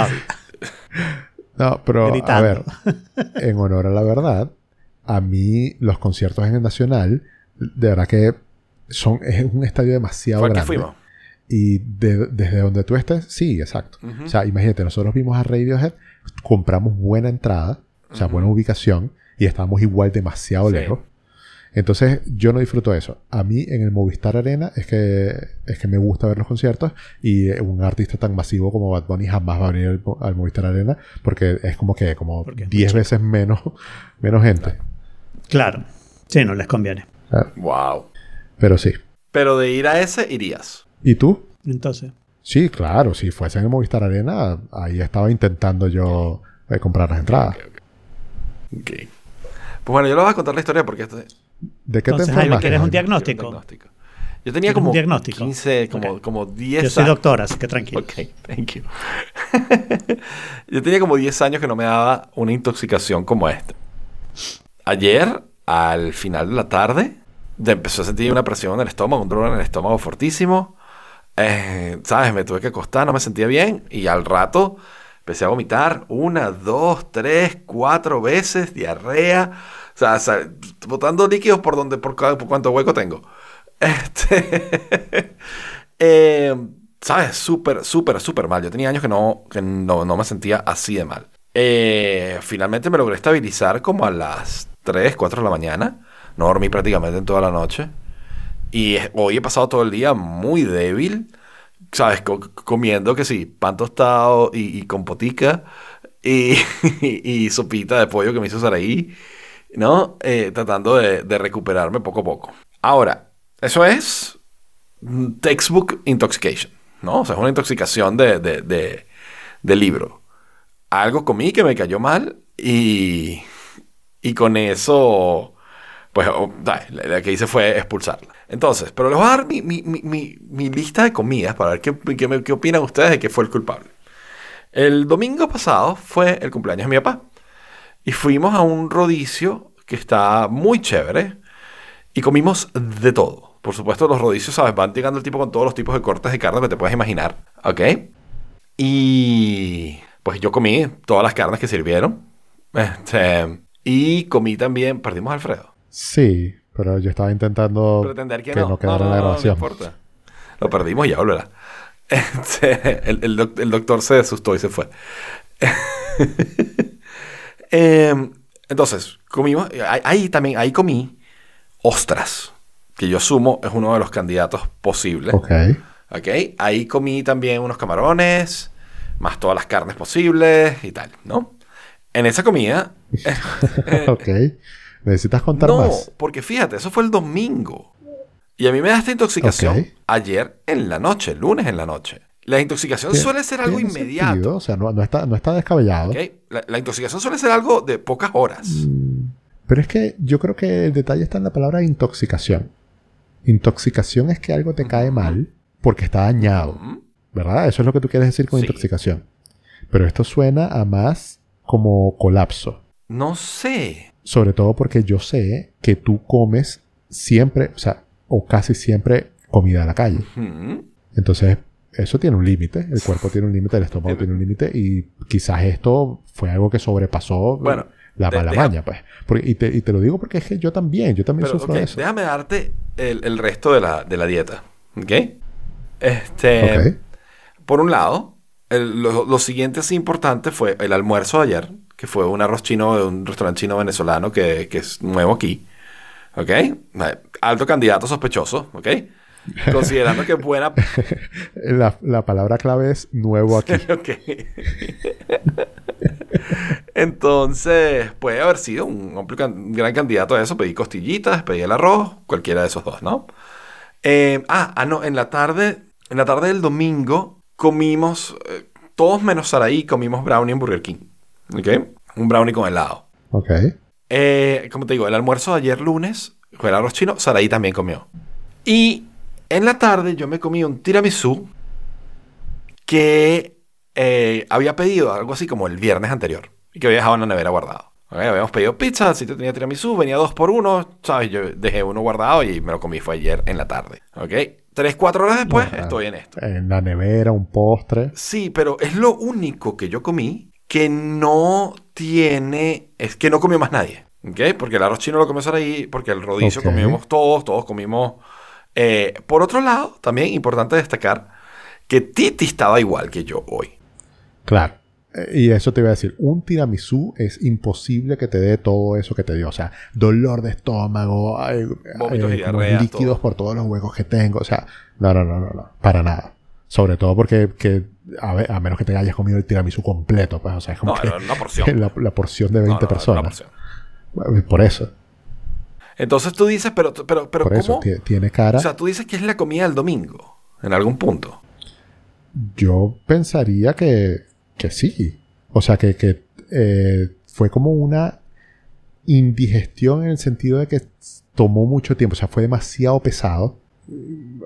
No, pero a Gritando. ver, en honor a la verdad, a mí los conciertos en el Nacional, de verdad que son, es un estadio demasiado ¿Fue al que grande. fuimos? Y de- desde donde tú estés, sí, exacto. O sea, imagínate, nosotros vimos a Radiohead, compramos buena entrada, o sea, buena ubicación, y estábamos igual demasiado Sí. lejos. Entonces, yo no disfruto eso. A mí, en el Movistar Arena, es que, es que me gusta ver los conciertos, y un artista tan masivo como Bad Bunny jamás va a venir al, al Movistar Arena, porque es como que, como Porque es muy 10 chico. veces menos, menos gente. Claro. Sí, no les conviene. Claro. Wow. Pero sí. Pero de ir a ese, irías. ¿Y tú? Entonces, Sí, claro, si fuese en el Movistar Arena, ahí estaba intentando yo eh, comprar las entradas. Ok. Pues bueno, yo les voy a contar la historia porque esto es ¿De qué Entonces, te Jaime? ¿quieres un diagnóstico? diagnóstico. Yo tenía ¿Quieres un como diagnóstico? 15, como, como 10 yo soy doctora, así que tranquilo. Ok, thank you. <laughs> Yo tenía como 10 años que no me daba una intoxicación como esta. Ayer, al final de la tarde, de- empezó a sentir una presión en el estómago, un dolor en el estómago fortísimo. Eh, ¿Sabes? Me tuve que acostar, no me sentía bien. Y al rato empecé a vomitar una, dos, tres, cuatro veces, diarrea. O sea, botando líquidos por donde, por, por cuánto hueco tengo. <laughs> Este. eh, ¿Sabes? Súper, súper, súper mal. Yo tenía años que no, que no, no me sentía así de mal. Eh, finalmente me logré estabilizar como a las 3, 4 de la mañana. No dormí prácticamente en toda la noche. Y hoy he pasado todo el día muy débil. ¿Sabes? Co- comiendo que sí, pan tostado y, y compotica. Y, <laughs> y, sopita de pollo que me hizo Saraí. ¿No? Eh, tratando de, de recuperarme poco a poco. Ahora, eso es textbook intoxication. ¿No? O sea, es una intoxicación de, de, de, de libro. Algo comí que me cayó mal y, y con eso Pues oh, la, que hice fue expulsarla. Entonces, pero les voy a dar mi, mi- mi- mi- lista de comidas para ver qué, qué qué opinan ustedes de que fue el culpable. El domingo pasado fue el cumpleaños de mi papá. Y fuimos a un rodicio que está muy chévere. Y comimos de todo. Por supuesto, los rodicios, ¿sabes? Van llegando el tipo con todos los tipos de cortes de carne que te puedes imaginar. ¿Ok? Y pues yo comí todas las carnes que sirvieron. Este, y comí también. Perdimos a Alfredo. Sí, pero yo estaba intentando Pretender que, que no. no quedara no, en la no, no grabación. importa. Lo perdimos y ya volverá. <laughs> Este, el, el doc- el doctor se asustó y se fue. <laughs> Em, entonces, comimos. Ahí, ahí también, ahí comí ostras, que yo asumo es uno de los candidatos posibles. Ok. Ok, ahí comí también unos camarones, más todas las carnes posibles y tal, ¿no? En esa comida. <laughs> ok. ¿Necesitas contar no, más? porque fíjate, eso fue el domingo. Y a mí me da esta intoxicación ayer en la noche, lunes en la noche. La intoxicación suele ser algo inmediato. sentido, O sea, no, no está, no está descabellado. La, la intoxicación suele ser algo de pocas horas. Mm, Pero es que yo creo que el detalle está en la palabra intoxicación. Intoxicación es que algo te cae mal porque está dañado. ¿Verdad? Eso es lo que tú quieres decir con Sí. intoxicación. Pero esto suena a más como colapso. No sé. Sobre todo porque yo sé que tú comes siempre, o sea, o casi siempre comida a la calle. Entonces, eso tiene un límite. El cuerpo tiene un límite, el estómago tiene un límite. Y quizás esto fue algo que sobrepasó Bueno, la mala maña, pues. Porque- y, te, y te lo digo porque es que yo también, yo también Pero, sufro de eso. déjame darte el, el resto de la, de la dieta. ¿Ok? Este. Ok. Por un lado, el- lo, lo siguiente así importante fue el almuerzo de ayer, que fue un arroz chino de un restaurante chino venezolano que, que es nuevo aquí. ¿Ok? Alto candidato sospechoso. ¿Ok? <laughs> Considerando que es buena. La, la palabra clave es nuevo aquí. <laughs> Ok. Entonces, puede haber sido un, un gran candidato a eso. Pedí costillitas, pedí el arroz, cualquiera de esos dos, ¿no? Eh, ah, ah, no, en la tarde, en la tarde del domingo comimos, eh, todos menos Saraí, comimos brownie en Burger King. ¿Ok? Un brownie con helado. Ok. Eh, como te digo, el almuerzo de ayer lunes fue el arroz chino, Saraí también comió. Y en la tarde yo me comí un tiramisú que eh, había pedido algo así como el viernes anterior y que había dejado en la nevera guardado. ¿ok? Habíamos pedido pizza, el sitio tenía tiramisú, venía dos por uno, ¿sabes? Yo dejé uno guardado y me lo comí, fue ayer en la tarde. ¿Ok? Tres, cuatro horas después estoy en esto. En la nevera, un postre. Sí, pero es lo único que yo comí que no tiene. Es que no comió más nadie. ¿Ok? Porque el arroz chino lo comió ahí, porque el rodicio Ok. comimos todos, todos comimos. eh, por otro lado, también importante destacar que Titi estaba igual que yo hoy. Claro. Eh, Y eso te iba a decir, un tiramisú es imposible que te dé todo eso que te dio. O sea, dolor de estómago, ay, Vómitos y como diarreas, líquidos todo. por todos los huecos que tengo. O sea, no, no, no, no, no, para nada. Sobre todo porque, que, a, ver, a menos que te hayas comido el tiramisú completo, pues, o sea, es como No, que una porción. <laughs> la, la porción de 20 No, no, era una personas. porción. Por eso, Entonces tú dices, pero, pero, pero por eso, ¿cómo? ti- tiene cara. O sea, tú dices que es la comida del domingo, en algún punto. Yo pensaría que, que sí. O sea, que, que eh, fue como una indigestión en el sentido de que tomó mucho tiempo. O sea, fue demasiado pesado.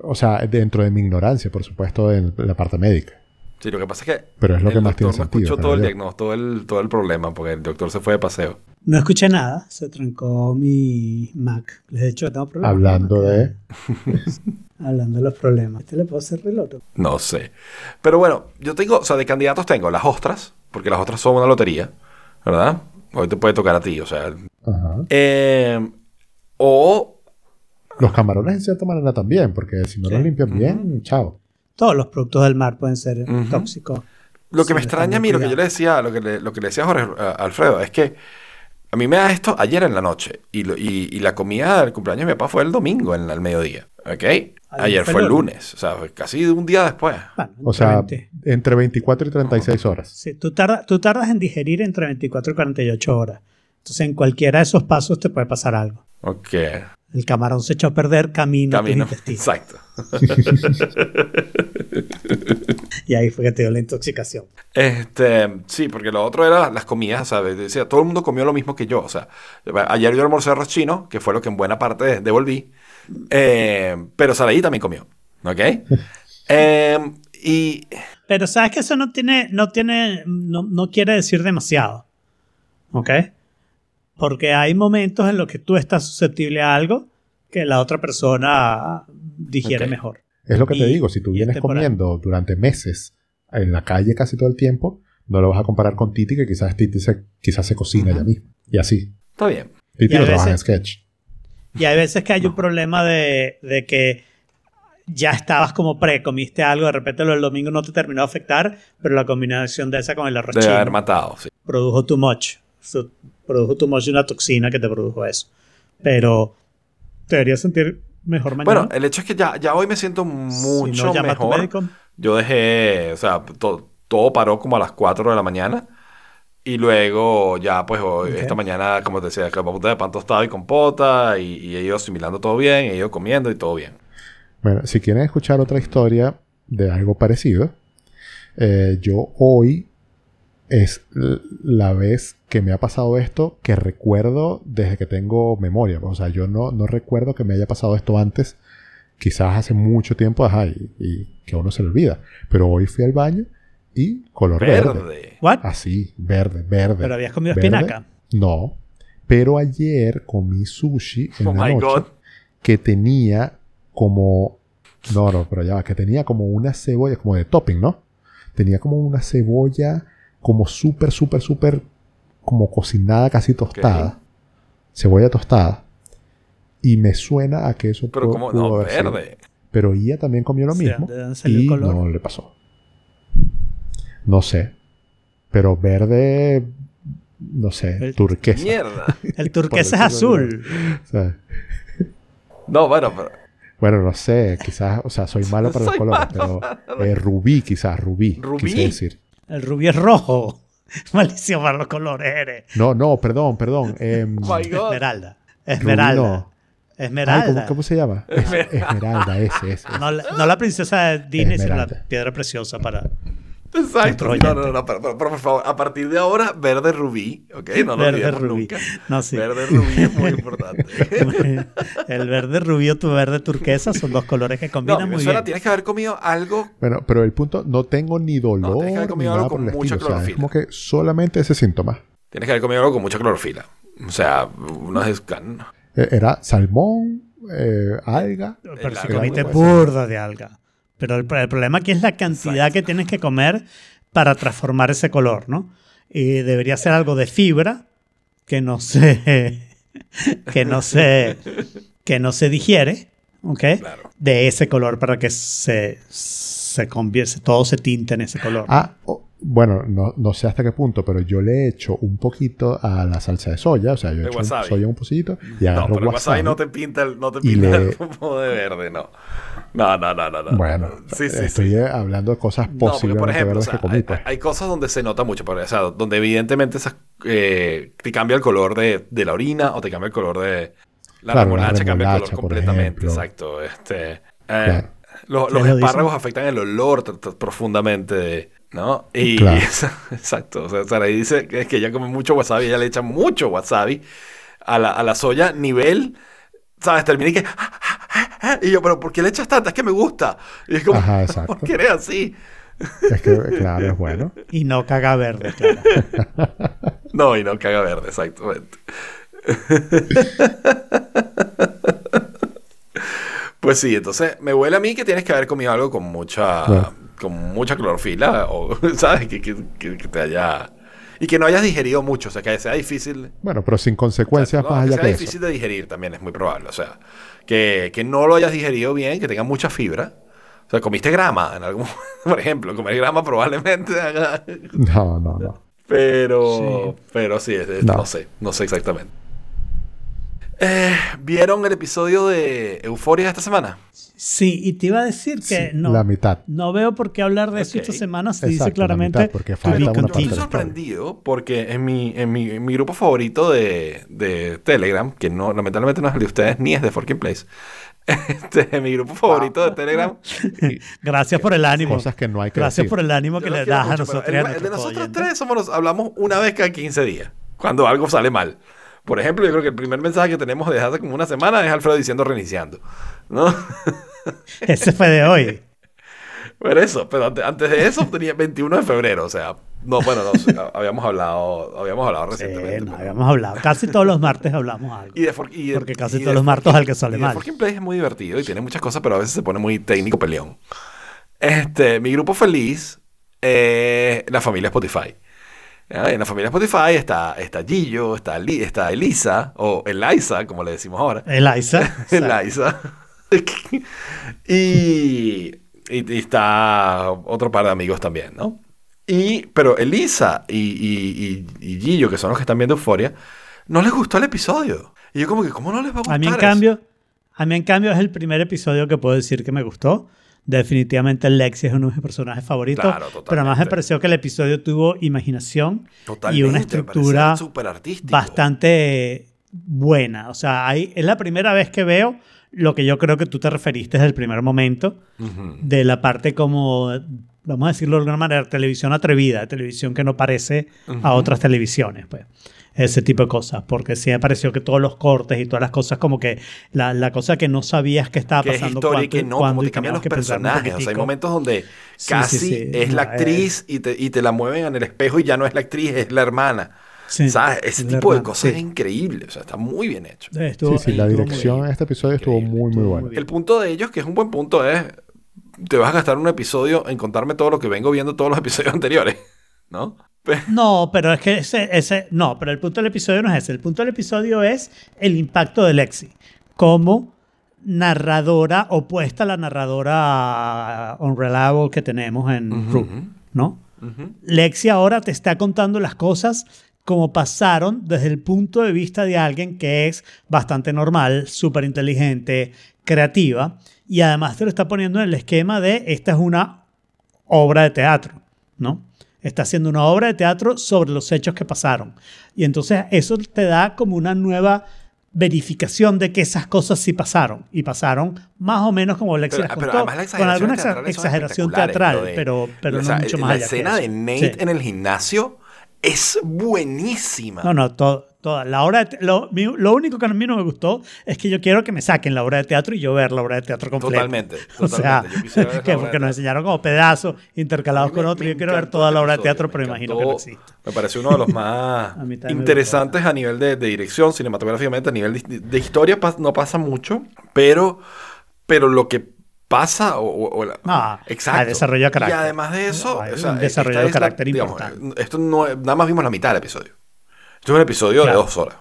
O sea, dentro de mi ignorancia, por supuesto, en la parte médica. Sí, lo que pasa es que Pero es lo el que más tiene doctor no sentido. escuchó todo el diagnóstico, todo el, todo el problema, porque el doctor se fue de paseo. No escuché nada, se trancó mi Mac. Les he dicho que tengo problemas. Hablando de... <laughs> Hablando de los problemas. Este le puedo hacer reloto. No sé. Pero bueno, yo tengo, o sea, de candidatos tengo las ostras, porque las ostras son una lotería, ¿verdad? Hoy te puede tocar a ti, o sea. Ajá. eh, o. Los camarones en cierta manera también, porque si no Sí. los limpian bien, chao. Todos los productos del mar pueden ser tóxicos. Lo que me extraña a mí, lo que yo le decía, lo que le, lo que le decía a Jorge a Alfredo, es que a mí me da esto ayer en la noche y, lo- y, y la comida del cumpleaños de mi papá fue el domingo en, al mediodía, ¿ok? Ayer fue el lunes, o sea, casi un día después. Bueno, O sea, entre 20. entre 24 y 36 horas. Sí, tú, tarda- tú tardas en digerir entre 24 y 48 horas. Entonces, en cualquiera de esos pasos te puede pasar algo. Ok. El camarón se echó a perder camino, Camino. Exacto. <laughs> y ahí fue que te dio la intoxicación. Este, sí, porque lo otro era las comidas, ¿sabes? Decía, todo el mundo comió lo mismo que yo. O sea, ayer yo almorcé arroz chino, que fue lo que en buena parte devolví. Eh, pero Saraí también comió. ¿Ok? <laughs> Eh, y. Pero sabes que eso no tiene, no tiene, no, no quiere decir demasiado. ¿Ok? Porque hay momentos en los que tú estás susceptible a algo que la otra persona digiere mejor. Es lo que te Y- digo, si tú vienes temporal. comiendo durante meses en la calle casi todo el tiempo, no lo vas a comparar con Titi, que quizás Titi se, quizás se cocina ya mismo. Y así. Está bien. Titi no trabaja en veces- sketch. Y hay veces que hay un problema de, de que ya estabas como pre, comiste algo, de repente lo del domingo no te terminó de afectar, pero la combinación de esa con el arroz Debe chino haber matado, sí. produjo too much. Su- produjo too much una toxina que te produjo eso. Pero te deberías sentir mejor mañana. Bueno, el hecho es que ya, ya hoy me siento mucho si no, llama a tu mejor. médico. Yo dejé, o sea, to- todo paró como a las 4 de la mañana. Y luego ya, pues, hoy- esta mañana, como te decía, punta de pan tostado y compota. Y, y ido asimilando todo bien, ido comiendo y todo bien. Bueno, si quieren escuchar otra historia de algo parecido, eh, yo hoy es la vez que me ha pasado esto que recuerdo desde que tengo memoria. O sea, yo no, no recuerdo que me haya pasado esto antes, quizás hace mucho tiempo, ajá, y, y que uno se le olvida. Pero hoy fui al baño y color verde. Verde. ¿What? Así, verde, verde. Pero habías comido Verde. espinaca. No. Pero ayer comí sushi en Oh la my noche God. que tenía como... No, no, pero ya va, que tenía como una cebolla, como de topping, ¿no? Tenía como una cebolla como súper, súper, súper, como cocinada, casi tostada. Cebolla tostada. Y me suena a que eso Pero como, pudo no, haber sido. verde. Pero Ia también comió lo O sea, mismo. ¿de dónde salió el Y color? no le pasó. No sé. Pero verde, no sé, El- turquesa. Mierda. <laughs> El turquesa es azul. O sea, No, bueno, pero... bueno, no sé, quizás, o sea, soy malo para los colores, malo pero eh, rubí, quizás, rubí, ¿Rubí? quise decir. El rubí es rojo. <laughs> Malísimo para los colores eres. No, no, perdón, perdón. em, Oh <laughs> my God. Esmeralda. rubí Esmeralda. Ay, Esmeralda. ¿cómo, cómo se llama? Es- Esmeralda, ese, ese. No, la- no la princesa de Disney, sino Esmeralda. la piedra preciosa para. Exacto. No, no, no, pero, pero- pero por favor, a partir de ahora, verde rubí, ¿ok? No lo Verde rubí. nunca. No, sí. Verde rubí es muy importante. <laughs> el verde rubí o tu verde turquesa son dos colores que No, combinan me muy suena, bien. tienes que haber comido algo Bueno, pero el punto, no tengo ni dolor tienes que haber ni comido nada algo por el con mucha estilo. O sea, es clorofila. como que solamente ese síntoma. Tienes que haber comido algo con mucha clorofila. O sea, unos escan... Eh, Era salmón, eh, alga. Pero El si comiste no burda de alga. Pero el, el problema aquí es la cantidad que tienes que comer para transformar ese color, ¿no? Y debería ser algo de fibra que no se. <laughs> que no se. que no se digiere, ¿ok? Claro. De ese color para que se. se convierte, todo se tinte en ese color. Ah, oh, bueno, no, no sé hasta qué punto, pero yo le echo un poquito a la salsa de soya. O sea, yo De echo wasabi. soya un pocito y No, agarro pero el wasabi wasabi. no te pinta el, no te pinta le- el pomo de verde, no. No, no, no, no. no. Bueno, sí, sí, estoy sí. hablando de cosas No, porque posiblemente por ejemplo, o sea, comí. pues. hay cosas donde se nota mucho, pero, o sea, donde evidentemente esas, eh, te cambia el color de, de la orina o te cambia el color de la Claro, la remolacha, cambia el color completamente, ejemplo. exacto. Este, eh, Claro. Los, ¿Ustedes los lo dicen? espárragos afectan el olor profundamente, de- ¿no? Y Claro. <laughs> exacto, o sea, Saraí dice que es que ella come mucho wasabi, ella le echa mucho wasabi a la, a la soya, nivel, ¿sabes? Termina y que... Y yo, pero ¿por qué le echas tanta? Es que me gusta. Y es como, Ajá, <laughs> exacto. ¿por qué eres así? Es que, claro, es bueno. Y no caga verde, <laughs> claro. No, y no caga verde, exactamente. pues sí, entonces me huele a mí que tienes que haber comido algo con mucha, Claro. Con mucha clorofila, o, <laughs> ¿sabes? Que, que- que- que te haya... Y que no hayas digerido mucho, o sea, que sea difícil... Bueno, pero sin consecuencias Exacto, no, más que allá sea que difícil eso. de digerir también es muy probable, o sea, que, que no lo hayas digerido bien, que tenga mucha fibra. O sea, comiste grama en algún <laughs> por ejemplo, comer grama probablemente <laughs> haga... No, no, no. Pero, pero sí, es- es- No. no. sé, no sé exactamente. Eh, ¿Vieron el episodio de Euforia esta semana? Sí, y te iba a decir que Sí, no, La mitad. no veo por qué hablar de eso Ok. esta semana. Se Exacto, dice la claramente mitad, porque falta una parte Estoy la sorprendido porque en mi, en mi, en mi grupo favorito de, de Telegram, que no, lamentablemente no es el de ustedes ni es de Forking Place, <laughs> Este, mi grupo favorito de Telegram. <laughs> Gracias por el ánimo. Cosas que no hay que Gracias decir. por el ánimo que Yo le das a nosotros. el- el, de nosotros oyentes. tres somos los- hablamos una vez cada 15 días. Cuando algo sale mal. Por ejemplo, yo creo que el primer mensaje que tenemos desde hace como una semana es Alfredo diciendo reiniciando. ¿No? <laughs> Ese fue de hoy. Por eso, pero ante- antes de eso tenía 21 de febrero, o sea, no, bueno, no, sí, habíamos hablado, habíamos hablado Sí, recientemente. no, pero- habíamos hablado. Casi todos los martes hablamos algo. Y de For- y de- Porque casi y de todos los martes al que sale y mal. Forking Play es muy divertido y tiene muchas cosas, pero a veces se pone muy técnico peleón. Este, mi grupo feliz, eh, la familia Spotify. Ah, En la familia Spotify está, está Gillo, está, Li- está Elisa, o Eliza, como le decimos ahora. Eliza. <laughs> Eliza. <laughs> y, y, y está otro par de amigos también, ¿no? Y, pero Elisa y, y, y, y Gillo, que son los que están viendo Euforia, no les gustó el episodio. Y yo como que, ¿cómo no les va a gustar A mí en eso? cambio, a mí en cambio es el primer episodio que puedo decir que me gustó. Definitivamente Lexi es uno de mis personajes favoritos. Claro, pero además me pareció que el episodio tuvo imaginación y Totalmente, una me parece estructura bastante buena. O sea, hay- es la primera vez que veo lo que yo creo que tú te referiste desde el primer momento, Ujú. de la parte como, vamos a decirlo de alguna manera, televisión atrevida, televisión que no parece a otras televisiones, pues. Ese tipo de cosas, porque sí me pareció que todos los cortes y todas las cosas, como que la, la cosa que no sabías que estaba que es pasando historia y cuando- que no, cuando como y te cambian los personajes. O sea, hay momentos donde Sí, casi sí, sí. es la eh. actriz y, te, y te la mueven en el espejo y ya no es la actriz, es la hermana. Sí, ¿Sabes? Ese tipo de cosas sí. es increíble. O sea, está muy bien hecho. Estuvo- Sí, sí, la dirección en este episodio estuvo muy, muy estuvo buena. muy. El punto de ellos, que es un buen punto, es te vas a gastar un episodio en contarme todo lo que vengo viendo todos los episodios <laughs> anteriores, ¿no? <laughs> No, pero es que ese, ese, no, pero el punto del episodio no es ese. El punto del episodio es el impacto de Lexi como narradora opuesta a la narradora unreliable que tenemos en. Rue, ¿no? Ujú. Lexi ahora te está contando las cosas como pasaron desde el punto de vista de alguien que es bastante normal, súper inteligente, creativa, y además te lo está poniendo en el esquema de esta es una obra de teatro, ¿no? Está haciendo una obra de teatro sobre los hechos que pasaron. Y entonces eso te da como una nueva verificación de que esas cosas sí pasaron. Y pasaron más o menos como Lexi Pero, las pero contó, las con alguna teatrales exageración teatral, de- pero, pero o no sea, mucho más La allá que escena de. Nate Sí. en el gimnasio es buenísima. No, no, to- toda. La obra de lo, lo único que a mí no me gustó es que yo quiero que me saquen la obra de teatro y yo ver la obra de teatro completa. Totalmente, <laughs> O sea, totalmente. Ver <laughs> la que porque nos enseñaron como pedazos intercalados Me- con otros. me Yo quiero ver toda este la obra de teatro, me pero imagino encantó. que no existe. Me parece uno de los más <laughs> A interesantes a nivel de, de dirección, cinematográficamente, a nivel de, de historia pas- no pasa mucho, pero, pero lo que pasa o, o- o la- No, hay desarrollo de carácter. Y además de eso, Hay o sea, desarrollo de carácter digamos, importante. Esto no es- nada más vimos la mitad del episodio. Esto es un episodio Claro. de dos horas,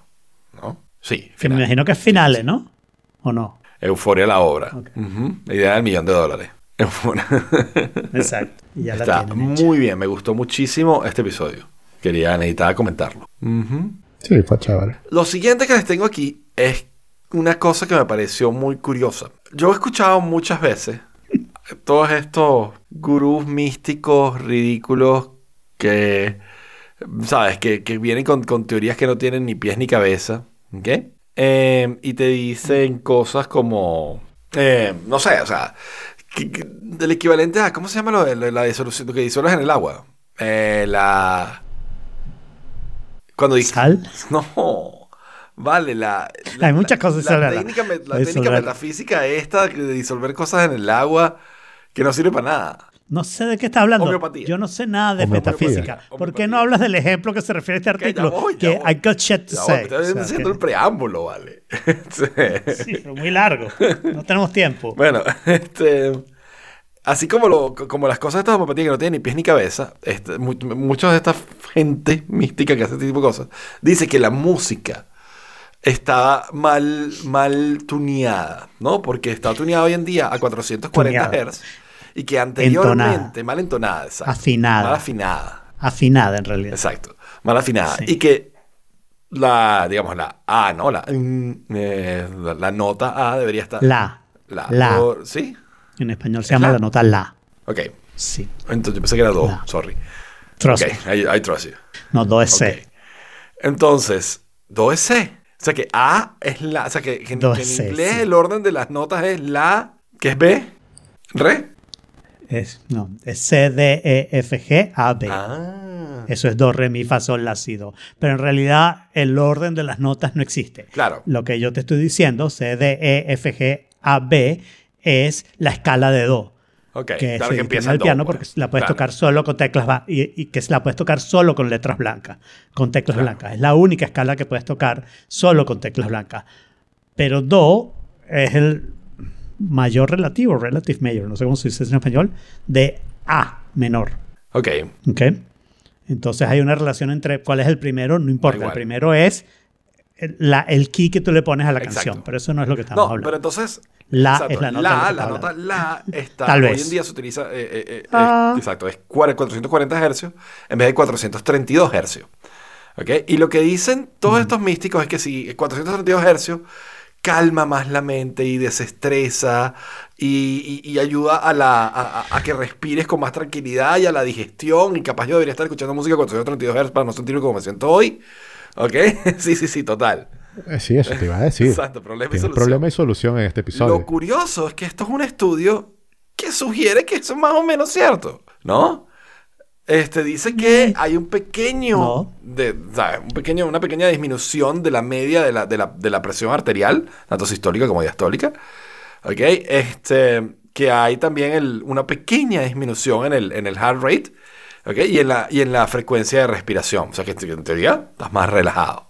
¿no? Sí. Me imagino que es finales, ¿no? ¿O no? Euforia la obra. La idea del millón de dólares. <laughs> Euforia. Exacto. Y ya la Está muy bien, me gustó muchísimo este episodio. Quería, necesitaba comentarlo. Sí, fue chévere. Lo siguiente que les tengo aquí es una cosa que me pareció muy curiosa. Yo he escuchado muchas veces todos estos gurús místicos ridículos que, ¿sabes? Que, que vienen con, con teorías que no tienen ni pies ni cabeza. ¿Ok? Eh, y te dicen cosas como, eh, no sé, o sea, que- que- del equivalente a, ¿cómo se llama lo de lo la disolución, lo que disuelves en el agua? Eh, la... Cuando dices... ¿Sal? <laughs> No, vale, la... la- Hay muchas cosas La, la- técnica, la técnica metafísica esta de disolver cosas en el agua que no sirve para nada. No sé de qué estás hablando. Homeopatía. Yo no sé nada de Homeopatía. metafísica. ¿Por qué Homeopatía. no hablas del ejemplo que se refiere a este ya artículo? voy, ya que voy. I got shit to Ya, say. estoy O sea, haciendo que- el preámbulo, vale. <laughs> Sí. Pero muy largo. No tenemos tiempo. Bueno, <laughs> este... Así como, lo, como las cosas de estas homeopatía que no tienen ni pies ni cabeza, este, mu- muchos de esta gente mística que hace este tipo de cosas, dice que la música está mal, mal tuneada, ¿no? Porque está tuneada hoy en día a 440 Tuneada. Hz y que anteriormente, Entonada. mal entonada, exacto. Afinada. Mal afinada, Afinada, en realidad. exacto. Mal afinada. Sí. Y que la, digamos, la A, ¿no? La, mm, eh, la, la nota A debería estar... La. La. La. ¿Sí? En español se llama La. la nota la. Ok. Sí. Entonces yo pensé que era La. sorry. Trust Ok. I, I trust you. No, dos es. C. Entonces, 2 es C. O sea que A es la. O sea que, que- Do, que en inglés sí. el orden de las notas es la. ¿Qué es B? ¿Re? Es, no, es C, D, E, F, G, A, B. Ah. Eso es do, re, mi, fa, sol, la, si, do. Pero en realidad el orden de las notas no existe. Claro. Lo que yo te estoy diciendo, C, D, E, F, G, A, B, es la escala de do. Ok. que claro se que empieza do, piano pues. porque la puedes Claro. tocar solo con teclas y, y que se la puedes tocar solo con letras blancas, con teclas Claro. blancas. Es la única escala que puedes tocar solo con teclas blancas. Pero do es el mayor relativo, relative major, no sé cómo se dice en español, de A menor. Ok. ¿ok? Entonces hay una relación entre cuál es el primero, no importa. igual. El primero es el, la- el key que tú le pones a la Exacto. canción, pero eso no es lo que estamos No, hablando. pero entonces. La exacto, es la nota La, la nota la está. Tal hoy vez. en día se utiliza. eh, eh, eh, Ah. es- exacto, es cuar- 440 hercios en vez de 432 hercios. ¿Ok? Y lo que dicen todos estos místicos es que si 432 hercios calma más la mente y desestresa y, y- y ayuda a, la, a, a- que respires con más tranquilidad y a la digestión. Y capaz yo debería estar escuchando música a 432 hercios para no sentirme como me siento hoy. ¿Ok? <laughs> sí, sí, sí, total. Eh, sí, eso te iba a decir. Exacto, problema y Tiene solución. problema y solución en este episodio. Lo curioso es que esto es un estudio que sugiere que eso es más o menos cierto, ¿no? Este dice que hay un pequeño, No. de, ¿sabes? un pequeño, una pequeña disminución de la media de la, de la, de la presión arterial, tanto sistólica como diastólica. ¿Ok? Este, que hay también el- una pequeña disminución en el, en el heart rate, ¿ok? Y en, la, y en la frecuencia de respiración. O sea que en teoría estás más relajado.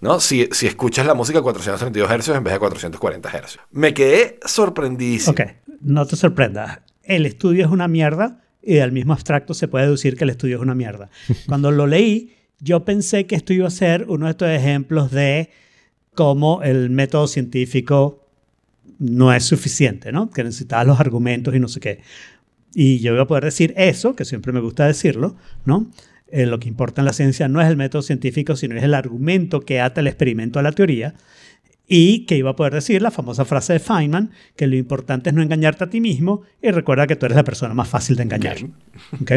¿no? Si, si escuchas la música a 432 Hz en vez de 440 Hz. Me quedé sorprendidísimo. Ok, no te sorprendas. El estudio es una mierda y del mismo abstracto se puede deducir que el estudio es una mierda. <laughs> Cuando lo leí, yo pensé que esto iba a ser uno de estos ejemplos de cómo el método científico no es suficiente, ¿no? Que necesitabas los argumentos y no sé qué. Y yo iba a poder decir eso, que siempre me gusta decirlo, ¿no? Eh, lo que importa en la ciencia no es el método científico, sino es el argumento que ata el experimento a la teoría. Y que iba a poder decir la famosa frase de Feynman, que lo importante es no engañarte a ti mismo y recuerda que tú eres la persona más fácil de engañar. Ok. ¿ok?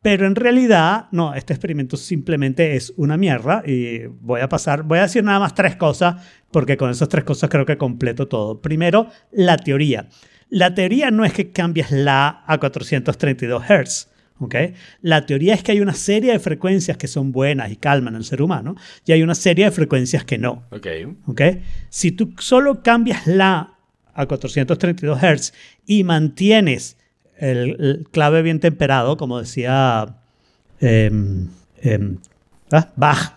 Pero en realidad, no, este experimento simplemente es una mierda y voy a pasar, voy a decir nada más tres cosas, porque con esas tres cosas creo que completo todo. Primero, la teoría. La teoría no es que cambies la a 432 Hz. ¿Ok? La teoría es que hay una serie de frecuencias que son buenas y calman al ser humano y hay una serie de frecuencias que no. Ok. ¿ok? Si tú solo cambias la a 432 Hz y mantienes el, el clave bien temperado, como decía em, em, ¿ah? Bach,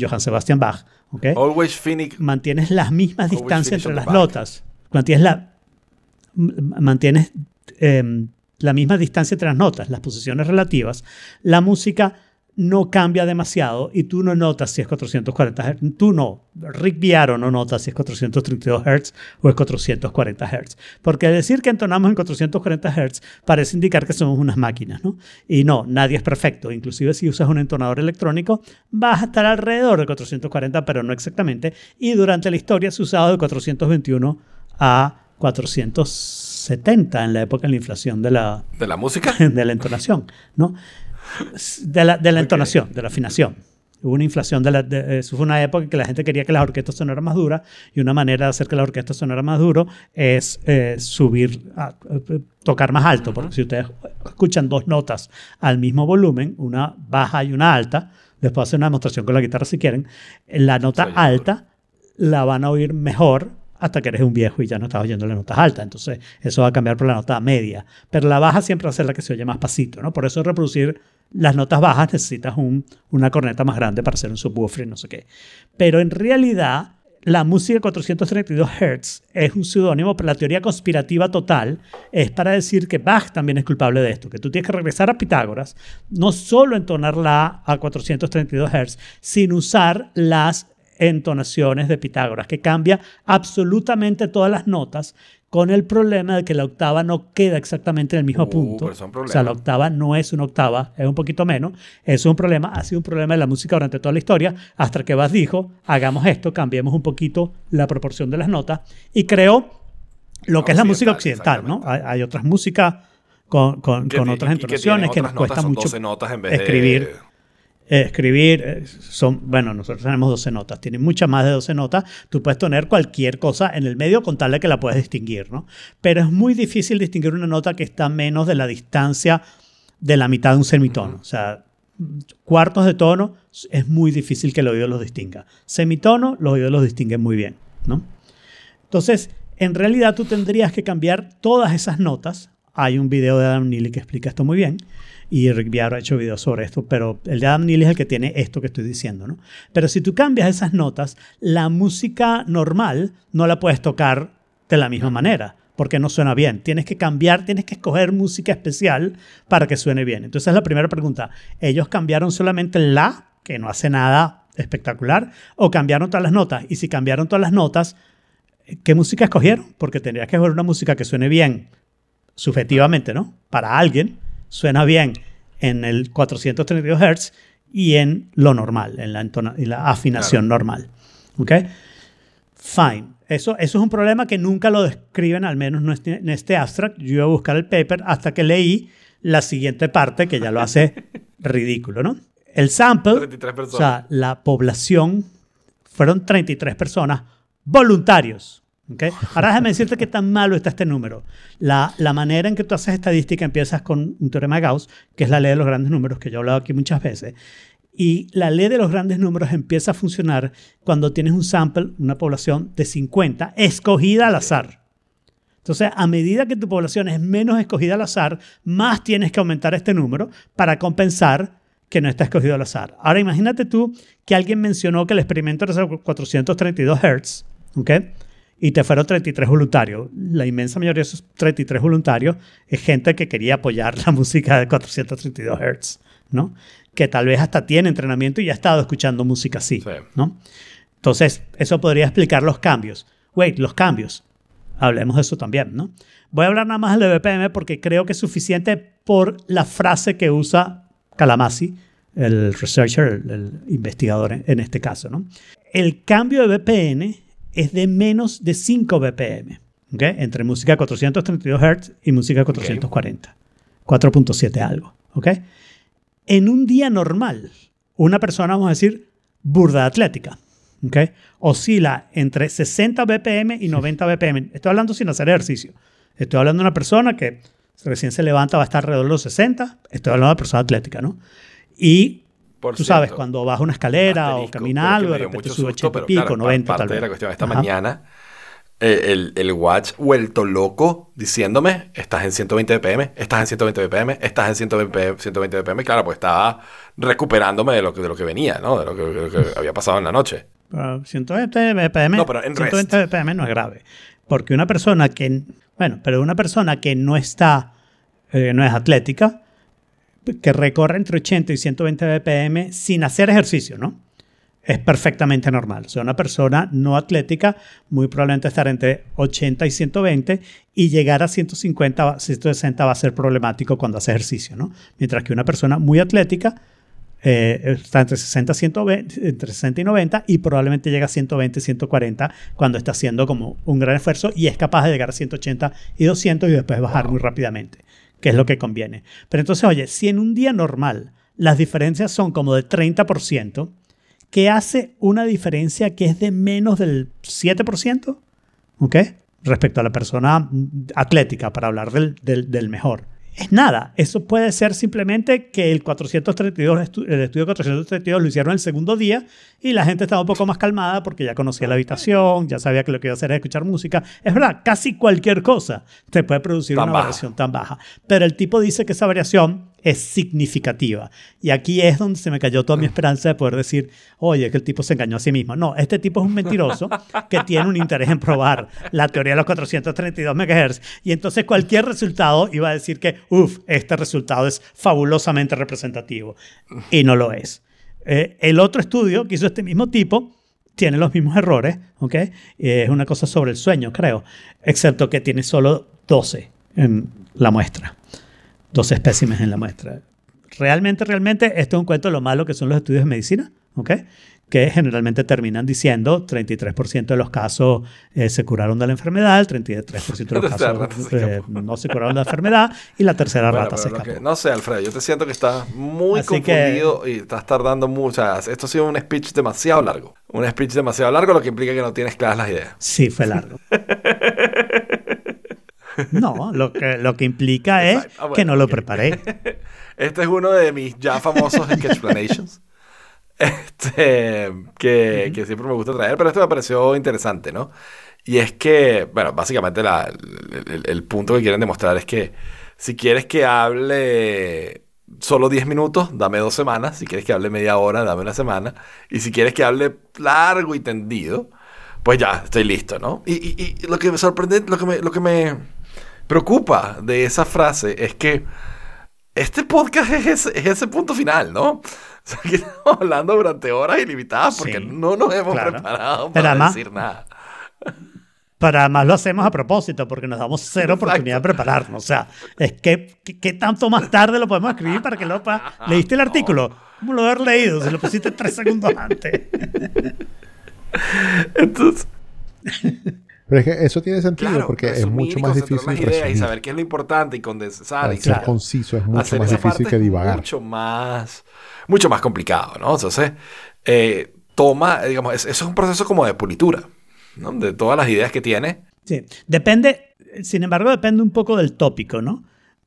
Johann Sebastian Bach. Always mantienes las mismas distancias entre las notas, mantienes la, mantienes em, la misma distancia entre las notas, las posiciones relativas, la música no cambia demasiado y tú no notas si es 440 Hz. Tú no. Rick Viaro no nota si es 432 Hz o es 440 Hz. Porque decir que entonamos en 440 Hz parece indicar que somos unas máquinas, ¿no? Y no, nadie es perfecto. Inclusive si usas un entonador electrónico, vas a estar alrededor de 440, pero no exactamente. Y durante la historia se ha usado de 421 a 470 en la época de la inflación de la, ¿De la música? <laughs> de la entonación, ¿no? De la, de la entonación, de la afinación. Hubo una inflación de la... de- eso fue una época en que la gente quería que las orquestas sonaran más duras y una manera de hacer que la orquesta sonara más duro es eh, subir, a- eh, tocar más alto, porque si ustedes escuchan dos notas al mismo volumen, una baja y una alta, les puedo hacer una demostración con la guitarra si quieren, la nota alta la van a oír mejor hasta que eres un viejo y ya no estás oyendo las notas altas. Entonces, eso va a cambiar por la nota media. Pero la baja siempre va a ser la que se oye más pasito, ¿no? Por eso reproducir las notas bajas necesitas un- una corneta más grande para hacer un subwoofer y no sé qué. Pero en realidad, la música 432 Hz es un seudónimo, pero la teoría conspirativa total es para decir que Bach también es culpable de esto, que tú tienes que regresar a Pitágoras, no solo entonar la A a 432 Hz, sin usar las entonaciones de Pitágoras, que cambia absolutamente todas las notas con el problema de que la octava no queda exactamente en el mismo Uh, punto. O sea, la octava no es una octava, es un poquito menos. Es un problema, ha sido un problema de la música durante toda la historia, hasta que Bach dijo, hagamos esto, cambiemos un poquito la proporción de las notas y creó lo que es la música Occidental, ¿no? Hay, hay otras músicas con, con, otras que entonaciones que, nos cuesta mucho 12 notas en vez de- escribir. Eh, escribir, eh, son, bueno, nosotros tenemos 12 notas, tiene muchas más de 12 notas, tú puedes tener cualquier cosa en el medio con tal de que la puedes distinguir, ¿no? Pero es muy difícil distinguir una nota que está menos de la distancia de la mitad de un semitono, o sea, cuartos de tono es muy difícil que el oído los distinga. Semitono, los oídos los distinguen muy bien, ¿no? Entonces, en realidad tú tendrías que cambiar todas esas notas. Hay un video de Adam Neely que explica esto muy bien y Rick Viaro ha hecho videos sobre esto, pero el de Adam Neely es el que tiene esto que estoy diciendo, ¿no? Pero si tú cambias esas notas, la música normal no la puedes tocar de la misma manera porque no suena bien. Tienes que cambiar, tienes que escoger música especial para que suene bien. Entonces es la primera pregunta. ¿Ellos cambiaron solamente la, que no hace nada espectacular, o cambiaron todas las notas? Y si cambiaron todas las notas, ¿qué música escogieron? Porque tendrías que escoger una música que suene bien subjetivamente, ¿no? Para alguien, suena bien en el 432 Hz y en lo normal, en la, la afinación normal. ¿Ok? Fine. Eso, eso es un problema que nunca lo describen, al menos no en este abstract. Yo iba a buscar el paper hasta que leí la siguiente parte que ya lo hace <laughs> ridículo, ¿no? El sample, o sea, la población, fueron 33 personas voluntarios. ¿Okay? Ahora déjame decirte qué tan malo está este número. La, la manera en que tú haces estadística empiezas con un teorema Gauss, que es la ley de los grandes números, que yo he hablado aquí muchas veces. Y la ley de los grandes números empieza a funcionar cuando tienes un sample, una población de 50, escogida al azar. Entonces, a medida que tu población es menos escogida al azar, más tienes que aumentar este número para compensar que no está escogido al azar. Ahora, imagínate tú que alguien mencionó que el experimento era 432 Hz, ¿ok? Y te fueron 33 voluntarios. La inmensa mayoría de esos 33 voluntarios es gente que quería apoyar la <laughs> música de 432 Hz, ¿no? que tal vez hasta tiene entrenamiento y ha estado escuchando música así, ¿no? Entonces, eso podría explicar los cambios. Wait, los cambios. Hablemos de eso también, ¿no? Voy a hablar nada más del BPM porque creo que es suficiente por la frase que usa Kalamasi, el researcher, el, investigador en, este caso, ¿no? El cambio de BPM es de menos de 5 BPM, ¿ok? Entre música 432 Hz y música 440. 4.7 algo, ¿ok? en un día normal, una persona, vamos a decir, burda atlética, ¿okay? oscila entre 60 BPM y 90 BPM. Estoy hablando sin hacer ejercicio. Estoy hablando de una persona que recién se levanta, va a estar alrededor de los 60. Estoy hablando de una persona atlética, ¿no? Y tú sabes, cuando baja una escalera o camina algo, de repente sube 80 y pico, 90 tal vez. De la cuestión, esta mañana eh, el, el, watch vuelto loco diciéndome, estás en 120 BPM, estás en 120 BPM, estás en 120, 120 BPM. Claro, pues estaba recuperándome de lo que, de lo que venía, ¿no? De lo que, había pasado en la noche. 120 BPM, no, pero en 120 BPM no es grave. Porque una persona que, bueno, pero una persona que no está, eh, no es atlética, que recorre entre 80 y 120 BPM sin hacer ejercicio, ¿no? es perfectamente normal. O sea, una persona no atlética muy probablemente estar entre 80 y 120 y llegar a 150, 160 va a ser problemático cuando hace ejercicio, ¿no? Mientras que una persona muy atlética eh, está entre 60, 120, entre 60 y 90 y probablemente llega a 120, 140 cuando está haciendo como un gran esfuerzo y es capaz de llegar a 180 y 200 y después bajar muy rápidamente, que es lo que conviene. Pero entonces, oye, si en un día normal las diferencias son como de 30%, que hace una diferencia que es de menos del 7%, ¿ok? Respecto a la persona atlética, para hablar del, del, mejor. Es nada, eso puede ser simplemente que el 432, el estudio 432 lo hicieron el segundo día y la gente estaba un poco más calmada porque ya conocía la habitación, ya sabía que lo que iba a hacer era escuchar música. Es verdad, casi cualquier cosa te puede producir una variación tan baja. Pero el tipo dice que esa variación es significativa. Y aquí es donde se me cayó toda mi esperanza de poder decir, oye, que el tipo se engañó a sí mismo. No, este tipo es un mentiroso que tiene un interés en probar la teoría de los 432 MHz. Y entonces cualquier resultado iba a decir que, uff, este resultado es fabulosamente representativo. Y no lo es. Eh, el otro estudio que hizo este mismo tipo tiene los mismos errores, ¿ok? es una cosa sobre el sueño, creo, excepto que tiene solo 12 en la muestra dos espécimes en la muestra. Realmente, realmente, esto es un cuento de lo malo que son los estudios de medicina, ¿ok? que generalmente terminan diciendo 33% de los casos eh, se curaron de la enfermedad, el 33% de los <laughs> casos se eh, no se curaron de la enfermedad y la tercera Bueno, rata se escapó. que- no sé, Alfredo, yo te siento que estás muy Así que- confundido y estás tardando mucho. Esto ha sido un speech demasiado largo. Un speech demasiado largo, lo que implica que no tienes claras las ideas. Sí, fue largo. <laughs> No, lo que, lo que implica es. Ah, bueno, que no lo ok. preparé. <laughs> Este es uno de mis ya famosos Sketchplanations. <laughs> Este, que, que siempre me gusta traer, pero este me pareció interesante, ¿no? Y es que, bueno, básicamente la- el, el- el punto que quieren demostrar es que si quieres que hable solo 10 minutos, dame dos semanas. Si quieres que hable media hora, dame una semana. Y si quieres que hable largo y tendido, pues ya, estoy listo, ¿no? Y, y- y lo que me sorprende, lo que me, lo que me preocupa de esa frase es que este podcast es ese, es ese punto final, ¿no? <laughs> O sea, que estamos hablando durante horas ilimitadas porque Sí, no nos hemos claro. preparado para además- decir nada. <laughs> Pero además lo hacemos a propósito porque nos damos cero Exacto. oportunidad de prepararnos. O sea, es que ¿qué, tanto más tarde lo podemos escribir para que lo pa- <laughs> ¿Leíste el artículo? ¿Cómo lo haber leído? Si lo pusiste tres segundos antes. Entonces, Pero es que eso tiene sentido claro, porque es resumir mucho más difícil ideas y resumir. saber qué es lo importante y condensar. Y ser Claro. conciso es mucho hacer más difícil que divagar. Mucho más, mucho más complicado, ¿no? Entonces, eh, toma, digamos, es- eso es un proceso como de pulitura, ¿no? De todas las ideas que tiene. Sí, depende, sin embargo, depende un poco del tópico, ¿no?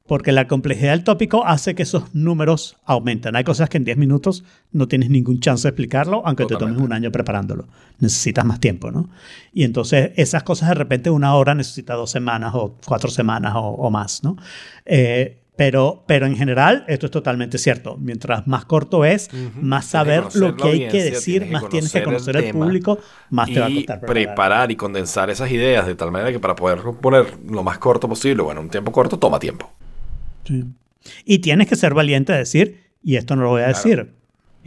Porque la complejidad del tópico hace que esos números aumenten. Hay cosas que en 10 minutos no tienes ningún chance de explicarlo, aunque te tomes un año preparándolo. Necesitas más tiempo, ¿no? Y entonces esas cosas de repente una hora necesita dos semanas o cuatro semanas o, o más, ¿no? Eh, pero, pero en general esto es totalmente cierto. Mientras más corto es, más Tienes que saber lo que hay que decir, tienes que más tienes que conocer el público, más te va a costar preparar. preparar y condensar esas ideas de tal manera que para poder poner lo más corto posible, bueno, un tiempo corto, toma tiempo. Sí. Y tienes que ser valiente a decir, y esto no lo voy a Claro. decir.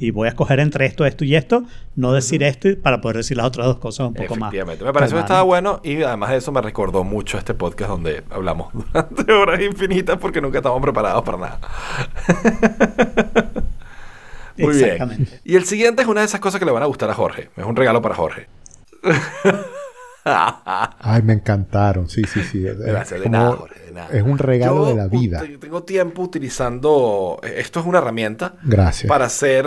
Y voy a escoger entre esto, esto y esto, no decir esto y- para poder decir las otras dos cosas un poco más. Efectivamente. Me pareció que estaba bueno y además de eso me recordó mucho este podcast donde hablamos <laughs> durante horas infinitas porque nunca estamos preparados para nada. <laughs> Muy bien. Y el siguiente es una de esas cosas que le van a gustar a Jorge. Es un regalo para Jorge. <laughs> Ay, me encantaron. Sí, sí, sí. Gracias, de nada, Jorge, de nada. Es un regalo Yo de la vida. ut- Tengo tiempo utilizando. Esto es una herramienta Gracias. para hacer.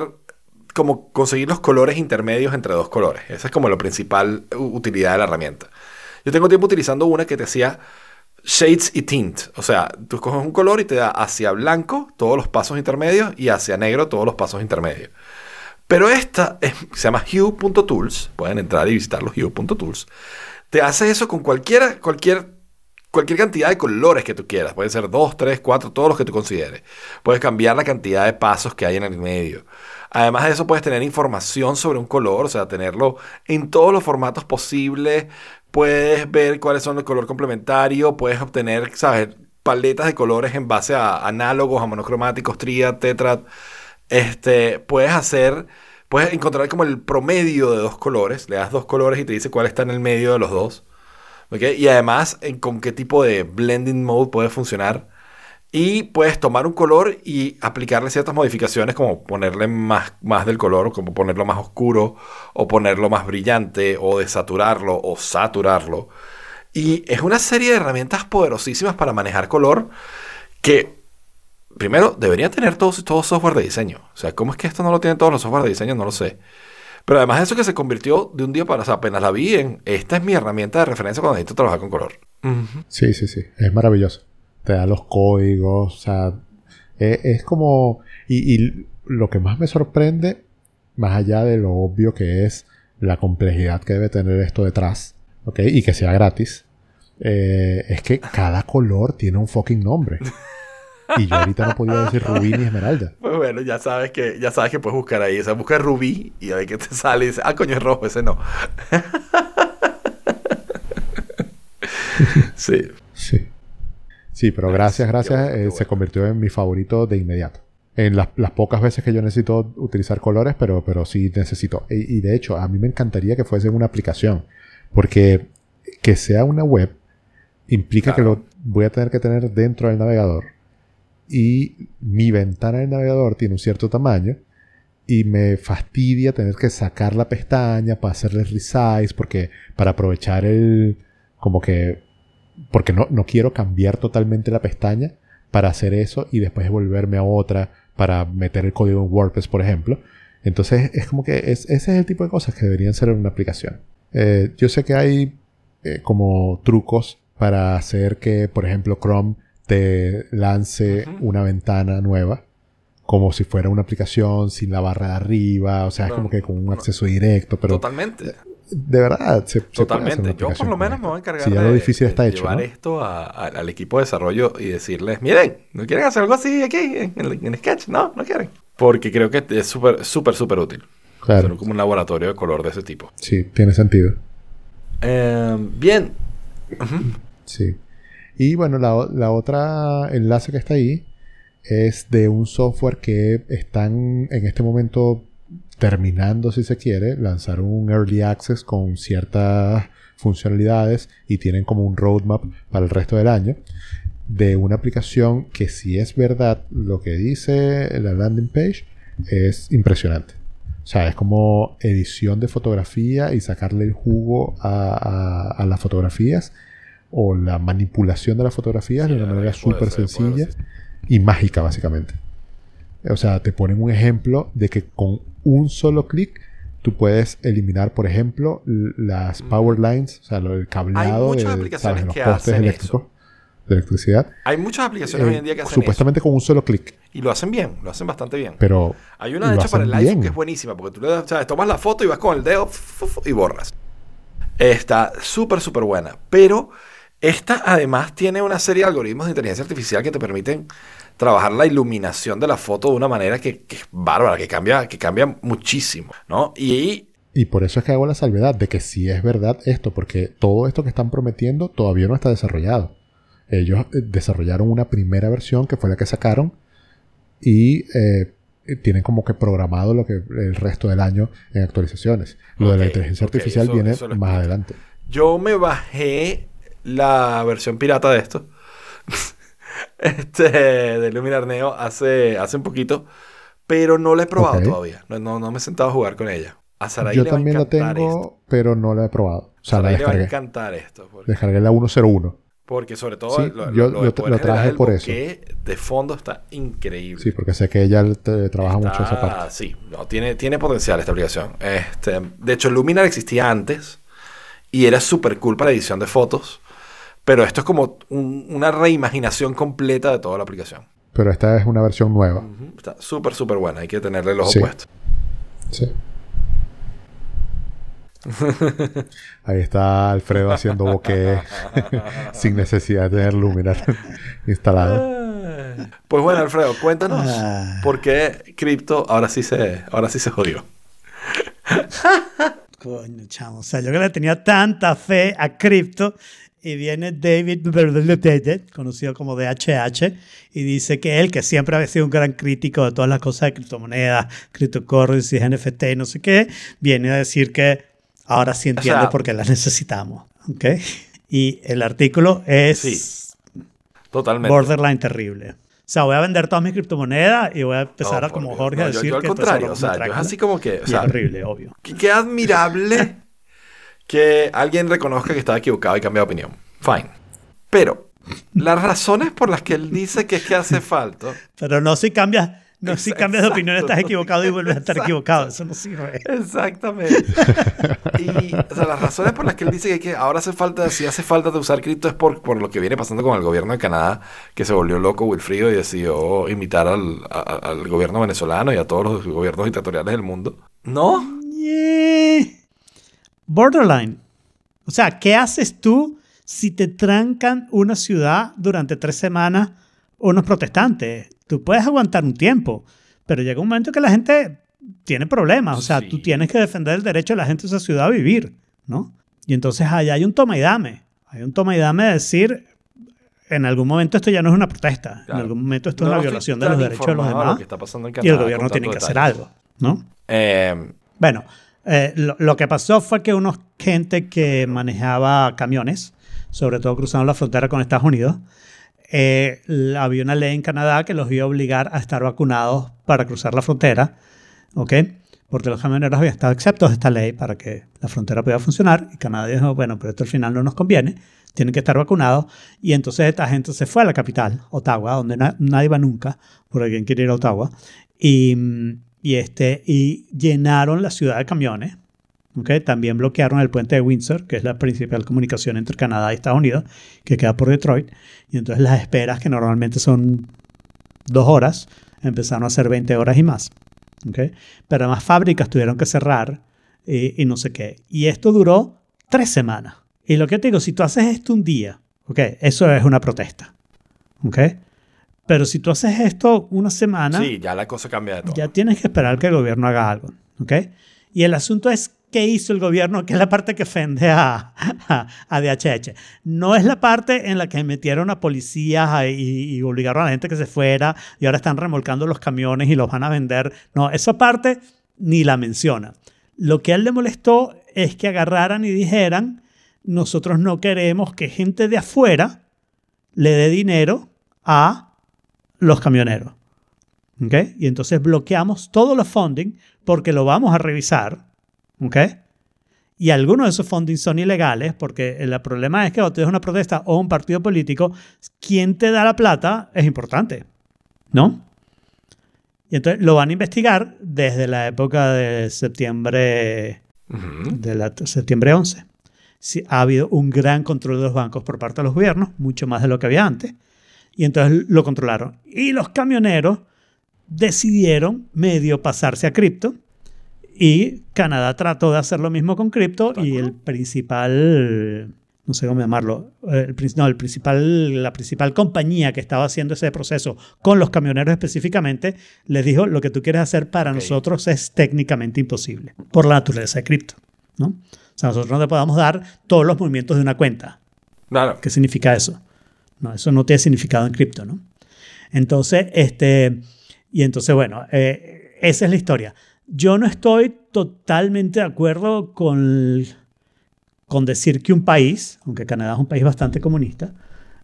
Como conseguir los colores intermedios entre dos colores. Esa es como la principal utilidad de la herramienta. Yo tengo tiempo utilizando una que te hacía shades y tint. O sea, tú escoges un color y te da hacia blanco todos los pasos intermedios y hacia negro todos los pasos intermedios. Pero esta es- se llama hue.tools. Pueden entrar y visitar los hue.tools. Te hace eso con cualquiera, cualquier, cualquier cantidad de colores que tú quieras. Pueden ser dos, tres, cuatro, todos los que tú consideres. Puedes cambiar la cantidad de pasos que hay en el medio. Además de eso, puedes tener información sobre un color, o sea, tenerlo en todos los formatos posibles. Puedes ver cuáles son los color complementario. Puedes obtener, ¿sabes? Paletas de colores en base a análogos, a monocromáticos, triad, tetrad. Este, puedes hacer, puedes encontrar como el promedio de dos colores. Le das dos colores y te dice cuál está en el medio de los dos. Y además, en con qué tipo de blending mode puede funcionar. Y puedes tomar un color y aplicarle ciertas modificaciones, como ponerle más, más del color, como ponerlo más oscuro, o ponerlo más brillante, o desaturarlo, o saturarlo. Y es una serie de herramientas poderosísimas para manejar color que primero, debería tener todo, todo software de diseño. O sea, ¿cómo es que esto no lo tienen todos los software de diseño? No lo sé. Pero además de eso que se convirtió de un día para, o sea, apenas la vi en, esta es mi herramienta de referencia cuando necesito trabajar con color. Sí, sí, sí. Es maravilloso. Te da los códigos. O sea, e- es, como... Y, y lo que más me sorprende, más allá de lo obvio que es la complejidad que debe tener esto detrás, ¿ok? Y que sea gratis, eh, es que cada color tiene un fucking nombre. <laughs> Y yo ahorita no podía decir rubí ni esmeralda. Pues bueno, ya sabes que, ya sabes que puedes buscar ahí. O sea, busca rubí y a ver qué te sale y dice, ah, coño, es rojo, ese no. <laughs> sí. Sí. Sí, pero gracias, gracias. Eh, bueno. Se convirtió en mi favorito de inmediato. En las, las pocas veces que yo necesito utilizar colores, pero, pero sí necesito. Y, y de hecho, a mí me encantaría que fuese una aplicación. Porque que sea una web implica Claro. que lo voy a tener que tener dentro del navegador. Y mi ventana del navegador tiene un cierto tamaño. y me fastidia tener que sacar la pestaña para hacerle resize porque para aprovechar el como que porque no, no quiero cambiar totalmente la pestaña para hacer eso y después volverme a otra para meter el código en WordPress, por ejemplo. Entonces es como que es, ese es el tipo de cosas que deberían ser en una aplicación. Eh, yo sé que hay eh, como trucos para hacer que, por ejemplo, Chrome te lance una ventana nueva como si fuera una aplicación sin la barra de arriba, o sea, es como que con un acceso directo, pero... Totalmente. De verdad, se, Totalmente. Yo por lo menos me voy a encargar si ya de, lo difícil está de hecho, llevar ¿no? esto a- a- al equipo de desarrollo y decirles, miren, ¿no quieren hacer algo así aquí en, en- en Sketch? No, no quieren. Porque creo que es súper, súper, súper útil. Claro. Hacer como un laboratorio de color de ese tipo. Sí, tiene sentido. Eh, bien. Sí. Y bueno, la, la otra enlace que está ahí es de un software que están en este momento terminando, si se quiere, lanzar un early access con ciertas funcionalidades y tienen como un roadmap para el resto del año de una aplicación que si es verdad lo que dice la landing page es impresionante. O sea, es como edición de fotografía y sacarle el jugo a, a- a las fotografías o la manipulación de las fotografías Sí, de una manera súper puede sencilla y mágica, básicamente. O sea, te ponen un ejemplo de que con un solo clic tú puedes eliminar, por ejemplo, las power lines, o sea, el cableado muchas de aplicaciones ¿sabes? los postes hacen eléctricos de electricidad. Hay muchas aplicaciones eh, hoy en día que hacen supuestamente con un solo clic. Y lo hacen bien, lo hacen bastante bien. pero Hay una de hecho para el iPhone que es buenísima, porque tú le das, ¿sabes? tomas la foto y vas con el dedo y borras. Está súper, súper buena. Pero esta además tiene una serie de algoritmos de inteligencia artificial que te permiten trabajar la iluminación de la foto de una manera que, que es bárbara, que cambia, que cambia muchísimo, ¿no? Y Y por eso es que hago la salvedad de que sí es verdad esto, porque todo esto que están prometiendo todavía no está desarrollado. Ellos eh, desarrollaron una primera versión que fue la que sacaron y eh, tienen como que programado lo que el resto del año en actualizaciones. Lo de la inteligencia artificial eso- viene eso más adelante. yo me bajé la versión pirata de esto. <laughs> este, de Luminar Neo hace, hace un poquito. Pero no la he probado Ok. todavía. No, no, no me he sentado a jugar con ella. A Sarai Yo le va a también la tengo, esto. pero no la he probado. O sea, la Sarai le va a descargué. encantar esto. Porque, Descargué la 101. porque sobre todo Sí, lo, yo- lo, lo traje por eso. bokeh de fondo está increíble. Sí, porque sé que ella te- trabaja mucho esa Está- parte. Sí, no, tiene, tiene potencial esta aplicación. Este, de hecho, Luminar existía antes y era súper cool para edición de fotos. Pero esto es como un- una reimaginación completa de toda la aplicación. Pero esta es una versión nueva. Está súper, súper buena. Hay que tenerle el ojo Sí. puesto. Sí. Ahí está Alfredo haciendo bokeh <laughs> sin necesidad de tener Luminar <laughs> instalado. Pues bueno, Alfredo, cuéntanos por qué cripto ahora sí se, ahora sí se jodió. <laughs> Coño, chamo. O sea, yo que le tenía tanta fe a cripto y viene David, conocido como DHH, y dice que él, que siempre había sido un gran crítico de todas las cosas de criptomonedas, cryptocurrencies, NFT no sé qué, viene a decir que ahora sí entiende sea- por qué las necesitamos. ¿ok? Y el artículo es Sí, Totalmente. borderline terrible. O sea, voy a vender todas mis criptomonedas y voy a empezar No, a, como. Jorge, No, a yo- decir yo al que contrario, o sea, yo es así como que, o sea, es horrible, obvio. Qué, qué admirable <laughs> que alguien reconozca que estaba equivocado y cambie de opinión. Fine. Pero las razones por las que él dice que es que hace falta. Pero no si cambias, no si cambias de opinión estás equivocado y vuelves a estar Exacto. equivocado. Eso no sirve. Exactamente. Y o sea, las razones por las que él dice que, que ahora hace falta, si hace falta de usar cripto es por, por lo que viene pasando con el gobierno de Canadá, que se volvió loco Wilfrido y decidió imitar al, a- al gobierno venezolano y a todos los gobiernos dictatoriales del mundo. No, Yeah. Borderline. O sea, ¿qué haces tú si te trancan una ciudad durante tres semanas unos protestantes? Tú puedes aguantar un tiempo, pero llega un momento que la gente tiene problemas. O sea, Sí. tú tienes que defender el derecho de la gente de esa ciudad a vivir, ¿no? Y entonces allá hay un toma y dame. Hay un toma y dame de decir, en algún momento esto ya no es una protesta. Claro. En algún momento esto No es una violación de los derechos de los demás. lo que está pasando en Y el gobierno tiene que hacer algo, ¿no? Eh, Bueno, eh, lo, que pasó fue que unos gente que manejaba camiones, sobre todo cruzando la frontera con Estados Unidos, eh, había una ley en Canadá que los iba a obligar a estar vacunados para cruzar la frontera. ¿ok? Porque los camioneros habían estado exceptos de esta ley para que la frontera pudiera funcionar y Canadá dijo, bueno, pero esto al final no nos conviene, tienen que estar vacunados y entonces esta gente se fue a la capital, Ottawa, donde na- nadie va nunca, por alguien quiere ir a Ottawa, y, y, este, y llenaron la ciudad de camiones. ¿ok? También bloquearon el puente de Windsor, que es la principal comunicación entre Canadá y Estados Unidos, que queda por Detroit. Y entonces las esperas, que normalmente son dos horas, empezaron a ser 20 horas y más. ¿ok? Pero además fábricas tuvieron que cerrar eh, y no sé qué. Y esto duró tres semanas. Y lo que te digo, si tú haces esto un día, ¿ok? Eso es una protesta. ¿ok? Pero si tú haces esto una semana, Sí, ya la cosa cambia de todo. ya tienes que esperar que el gobierno haga algo. ¿ok? Y el asunto es qué hizo el gobierno, que es la parte que ofende a, a, a DHH. No es la parte en la que metieron a policías y, y obligaron a la gente que se fuera y ahora están remolcando los camiones y los van a vender. No, esa parte ni la menciona. Lo que a él le molestó es que agarraran y dijeran, nosotros no queremos que gente de afuera le dé dinero a los camioneros. ¿ok? Y entonces bloqueamos todos los funding porque lo vamos a revisar. ¿ok? Y algunos de esos funding son ilegales porque el problema es que cuando tienes una protesta o un partido político, quien te da la plata es importante. ¿No? Y entonces lo van a investigar desde la época de septiembre, Ujú. de la, septiembre 11. Sí, ha habido un gran control de los bancos por parte de los gobiernos, mucho más de lo que había antes. Y entonces lo controlaron. Y los camioneros decidieron medio pasarse a cripto. Y Canadá trató de hacer lo mismo con cripto. Y el principal, no sé cómo llamarlo, eh, el, no, el principal, la principal compañía que estaba haciendo ese proceso con los camioneros específicamente, les dijo, lo que tú quieres hacer para nosotros es técnicamente imposible, por la naturaleza de cripto. ¿no? O sea, nosotros no te podamos dar todos los movimientos de una cuenta. Claro. ¿Qué significa eso? No, eso no tiene significado en cripto, ¿no? Entonces, este, y entonces, bueno, eh, esa es la historia. Yo no estoy totalmente de acuerdo con, con decir que un país, aunque Canadá es un país bastante comunista,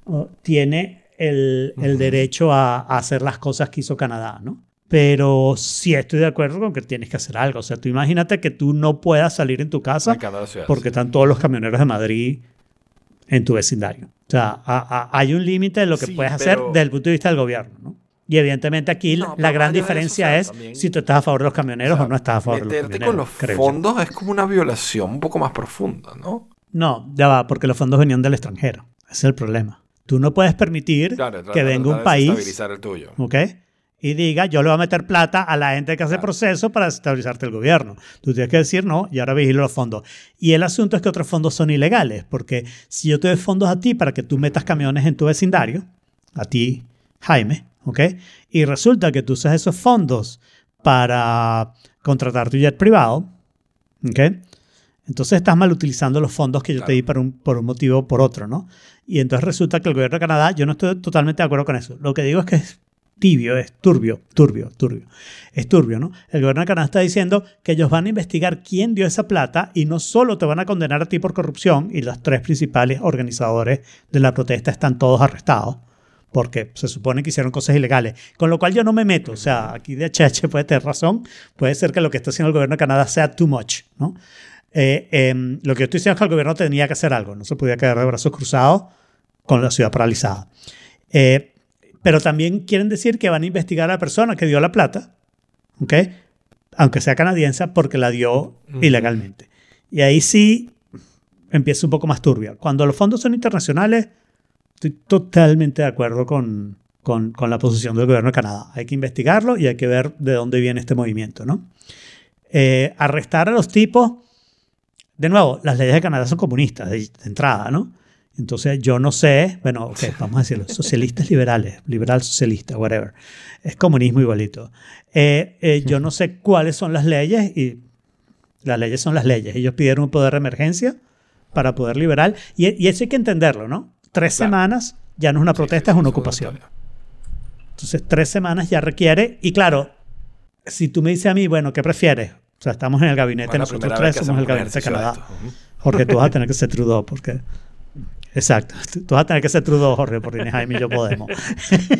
oh, tiene el, el derecho a, a hacer las cosas que hizo Canadá, ¿no? Pero sí estoy de acuerdo con que tienes que hacer algo. O sea, tú imagínate que tú no puedas salir en tu casa ciudad. porque están todos los camioneros de Madrid en tu vecindario. O sea, a- a- hay un límite de lo que Sí, puedes hacer pero- desde el punto de vista del gobierno, ¿no? Y evidentemente aquí No, la gran eso, diferencia o sea, es también- si tú estás a favor de los camioneros o, no estás a favor de los Meterte camioneros. con los creo yo. fondos es como una violación un poco más profunda, ¿no? No, ya va, porque los fondos venían del extranjero. Ese es el problema. Tú no puedes permitir Claro, que venga un país el tuyo. ¿ok? Y diga, yo le voy a meter plata a la gente que hace proceso para desestabilizarte el gobierno. Tú tienes que decir no y ahora vigilo los fondos. Y el asunto es que otros fondos son ilegales, porque si yo te doy fondos a ti para que tú metas camiones en tu vecindario, a ti, Jaime, ¿ok? Y resulta que tú usas esos fondos para contratar tu jet privado, ¿ok? Entonces estás mal utilizando los fondos que yo te di por un, por un motivo o por otro, ¿no? Y entonces resulta que el gobierno de Canadá, yo no estoy totalmente de acuerdo con eso. Lo que digo es que es tibio, es turbio, turbio, turbio. Es turbio, ¿no? El gobierno de Canadá está diciendo que ellos van a investigar quién dio esa plata y no solo te van a condenar a ti por corrupción, y los tres principales organizadores de la protesta están todos arrestados, porque se supone que hicieron cosas ilegales. Con lo cual yo no me meto. O sea, aquí DHH puede tener razón. Puede ser que lo que está haciendo el gobierno de Canadá sea too much, ¿no? Eh, em, lo que yo estoy diciendo es que el gobierno tenía que hacer algo. No se podía quedar de brazos cruzados con la ciudad paralizada. Eh, pero también quieren decir que van a investigar a la persona que dio la plata, ¿ok? Aunque sea canadiense, porque la dio ilegalmente. Y ahí sí empieza un poco más turbio. Cuando los fondos son internacionales, estoy totalmente de acuerdo con, con, con la posición del gobierno de Canadá. Hay que investigarlo y hay que ver de dónde viene este movimiento, ¿no? Eh, arrestar a los tipos, de nuevo, las leyes de Canadá son comunistas de, de entrada, ¿no? Entonces yo no sé, bueno, ok, <laughs> vamos a decirlo, socialistas liberales, liberal socialista, whatever. Es comunismo igualito. Eh, eh, yo no sé cuáles son las leyes y las leyes son las leyes. Ellos pidieron un poder de emergencia para poder liberar y, y eso hay que entenderlo, ¿no? Tres Claro. semanas ya no es una protesta, Sí, sí, es una ocupación. Entonces, tres semanas ya requiere. Y claro, si tú me dices a mí, bueno, ¿qué prefieres? O sea, estamos en el gabinete, Bueno, nosotros tres somos el gabinete de Canadá. Jorge, tú vas a tener que ser Trudeau, porque. Exacto, tú vas a tener que ser Trudeau, Jorge, porque ni Jaime y yo podemos.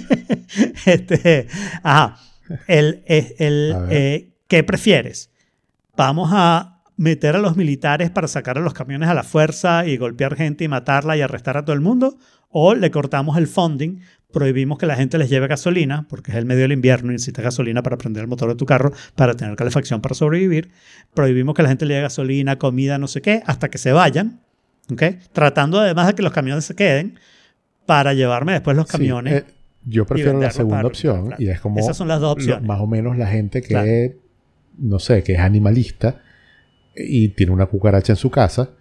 <laughs> este, ajá. El, el, el, ver. eh, ¿qué prefieres? ¿Vamos a meter a los militares para sacar a los camiones a la fuerza y golpear gente y matarla y arrestar a todo el mundo? ¿O le cortamos el funding, prohibimos que la gente les lleve gasolina, porque es el medio del invierno y necesitas gasolina para prender el motor de tu carro, para tener calefacción, para sobrevivir? Prohibimos que la gente le lleve gasolina, comida, no sé qué, hasta que se vayan, ¿ok? Tratando además de que los camiones se queden para llevarme después los Sí, camiones. eh, yo prefiero la segunda para- opción claro. y es como Esas son las dos lo- opciones. más o menos la gente que Claro. no sé, que es animalista y tiene una cucaracha en su casa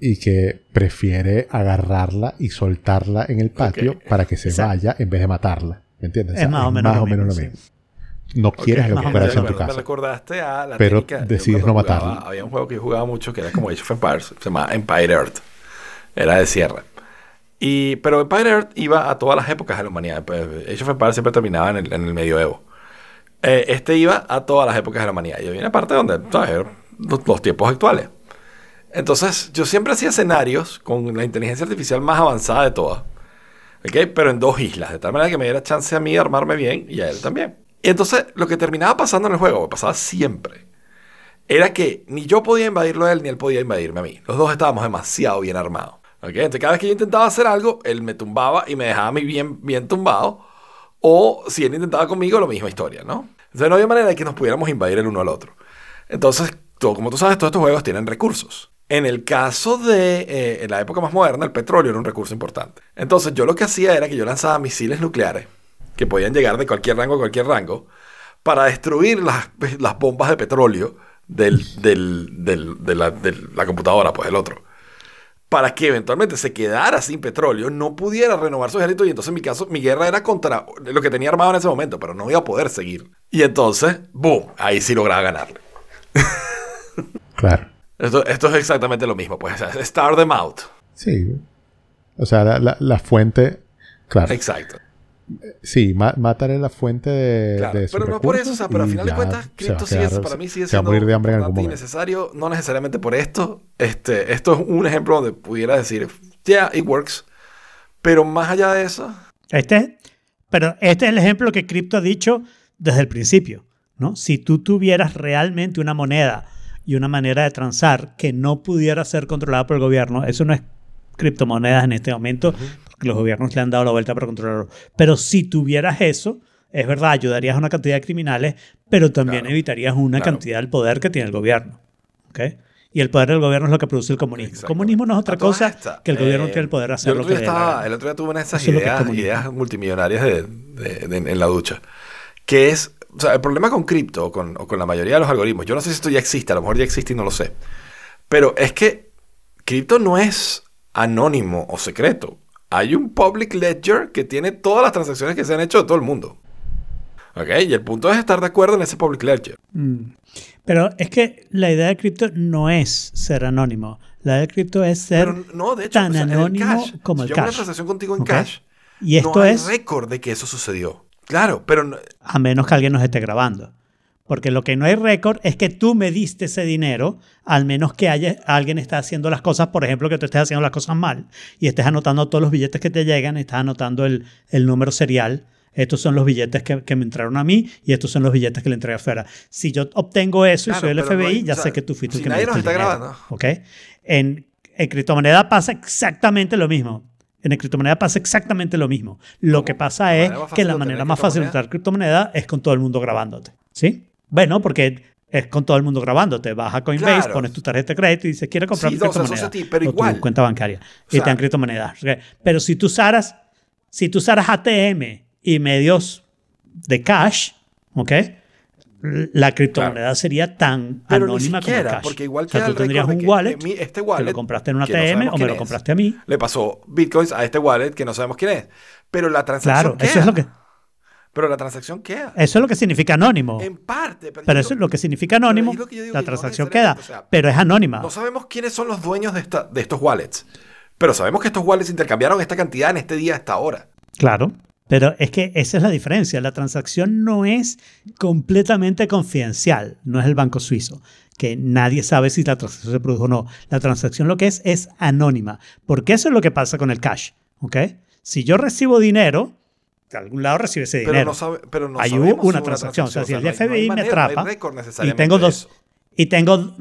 y que prefiere agarrarla y soltarla en el patio para que se Exacto. vaya en vez de matarla. ¿Me entiendes? Es más o menos lo mismo, sí. No quieres Ok, la más o cucaracha en menos. tu Me casa. recordaste a la Pero técnica- decides no jugaba, matarlo. Había un juego que yo jugaba mucho que era como Age of Empires, se llamaba Empire Earth. Era de sierra. Y, pero Empire Earth iba a todas las épocas de la humanidad. Age of Empires siempre terminaba en el, en el medioevo. Eh, este iba a todas las épocas de la humanidad. Y había una parte donde, ¿sabes? Los, los tiempos actuales. Entonces, yo siempre hacía escenarios con la inteligencia artificial más avanzada de todas. ¿Ok? Pero en dos islas, de tal manera que me diera chance a mí de armarme bien y a él también. Y entonces, lo que terminaba pasando en el juego, que pasaba siempre, era que ni yo podía invadirlo a él, ni él podía invadirme a mí. Los dos estábamos demasiado bien armados. ¿Ok? Entonces, cada vez que yo intentaba hacer algo, él me tumbaba y me dejaba a mí bien, bien tumbado. O si él intentaba conmigo, la misma historia, ¿no? Entonces, no había manera de que nos pudiéramos invadir el uno al otro. Entonces, todo- como tú sabes, todos estos juegos tienen recursos. En el caso de eh, en la época más moderna, el petróleo era un recurso importante. Entonces, yo lo que hacía era que yo lanzaba misiles nucleares que podían llegar de cualquier rango a cualquier rango para destruir las, las bombas de petróleo del, del- del- de, la, de la computadora, pues el otro. Para que eventualmente se quedara sin petróleo, no pudiera renovar su ejército. Y entonces, en mi caso, mi guerra era contra lo que tenía armado en ese momento, pero no iba a poder seguir. Y entonces, ¡boom! Ahí sí lograba ganarle. <laughs> Claro. Esto, esto es exactamente lo mismo, pues. es Star them out. Sí. O sea, la, la- la fuente. Claro. Exacto. Sí, ma- mataré la fuente de, Claro, de pero no por eso, o sea, pero al final de cuentas, cripto sigue, quedar- para mí sigue se va a siendo morir de hambre en algún importante y momento. necesario, no necesariamente por esto. Este, esto es un ejemplo donde pudiera decir, yeah, it works. Pero más allá de eso, Este, pero este es el ejemplo que Crypto ha dicho desde el principio. ¿no? Si tú tuvieras realmente una moneda y una manera de transar que no pudiera ser controlada por el gobierno, eso no es criptomonedas en este momento, porque los gobiernos le han dado la vuelta para controlarlo. Pero si tuvieras eso, es verdad, ayudarías a una cantidad de criminales, pero también Claro, evitarías una claro. cantidad del poder que tiene el gobierno. ¿ok? Y el poder del gobierno es lo que produce el comunismo. El comunismo no es otra cosa que el gobierno eh, tiene el poder hacer el lo que estaba-. El otro día tuve una de esas es ideas, multimillonarias de, de- de- en la ducha. Que es, o sea, el problema con cripto o con, o con la mayoría de los algoritmos, yo no sé si esto ya existe, a lo mejor ya existe y no lo sé. Pero es que cripto no es anónimo o secreto. Hay un public ledger que tiene todas las transacciones que se han hecho de todo el mundo. ¿Ok? Y el punto es estar de acuerdo en ese public ledger. Mm. Pero es que la idea de cripto no es ser anónimo. La idea de cripto es ser Pero no, de hecho, tan o sea, el anónimo cash, como si el yo una cash. transacción contigo en ¿Ok? cash. Y esto no hay es récord de que eso sucedió. Claro, pero no- a menos que alguien nos esté grabando. Porque lo que no hay récord es que tú me diste ese dinero, al menos que haya, alguien está haciendo las cosas, por ejemplo, que tú estés haciendo las cosas mal y estés anotando todos los billetes que te llegan, estás anotando el, el número serial. Estos son los billetes que, que me entraron a mí y estos son los billetes que le entregué afuera. Si yo obtengo eso Claro, y soy el no FBI, hay- ya o sea, sé que tú fuiste el si que me nadie diste nos el está dinero, grabando. ¿ok? En, en criptomoneda pasa exactamente lo mismo. En criptomoneda pasa exactamente lo mismo. Lo que pasa es que la manera más fácil de usar criptomoneda es con todo el mundo grabándote. ¿Sí? Bueno, porque es con todo el mundo grabándote. Vas a Coinbase, Claro. pones tu tarjeta de crédito y dices, quiero comprar Sí, mi no, o criptomoneda. eso sí, pero o igual. tu cuenta bancaria. y sea- te dan criptomonedas. Pero si tú usaras, si tú usaras ATM y medios de cash, ¿ok? La criptomoneda sería tan Pero ni anónima como el siquiera, cash. porque igual o sea, tú tendrías un que wallet mí- este que wallet lo compraste en un que no ATM sabemos o me lo es. compraste a mí. le pasó bitcoins a este wallet que no sabemos quién es. Pero la transacción Claro, queda. eso es lo que Pero la transacción queda. eso es lo que significa anónimo. En parte. Pero, Pero eso es lo que significa anónimo. es que La que no transacción queda, necesariamente, o sea, pero es anónima. No sabemos quiénes son los dueños de, esta, de estos wallets. Pero sabemos que estos wallets intercambiaron esta cantidad en este día, a esta hora. Claro. Pero es que esa es la diferencia. La transacción no es completamente confidencial. No es el banco suizo, que nadie sabe si la transacción se produjo o no. La transacción lo que es es anónima. Porque eso es lo que pasa con el cash. ¿ok? Si yo recibo dinero de algún lado recibe ese Pero dinero. no sabe, pero no si una transacción. O sea, si el no hay- hay FBI me hay atrapa y tengo dos y tengo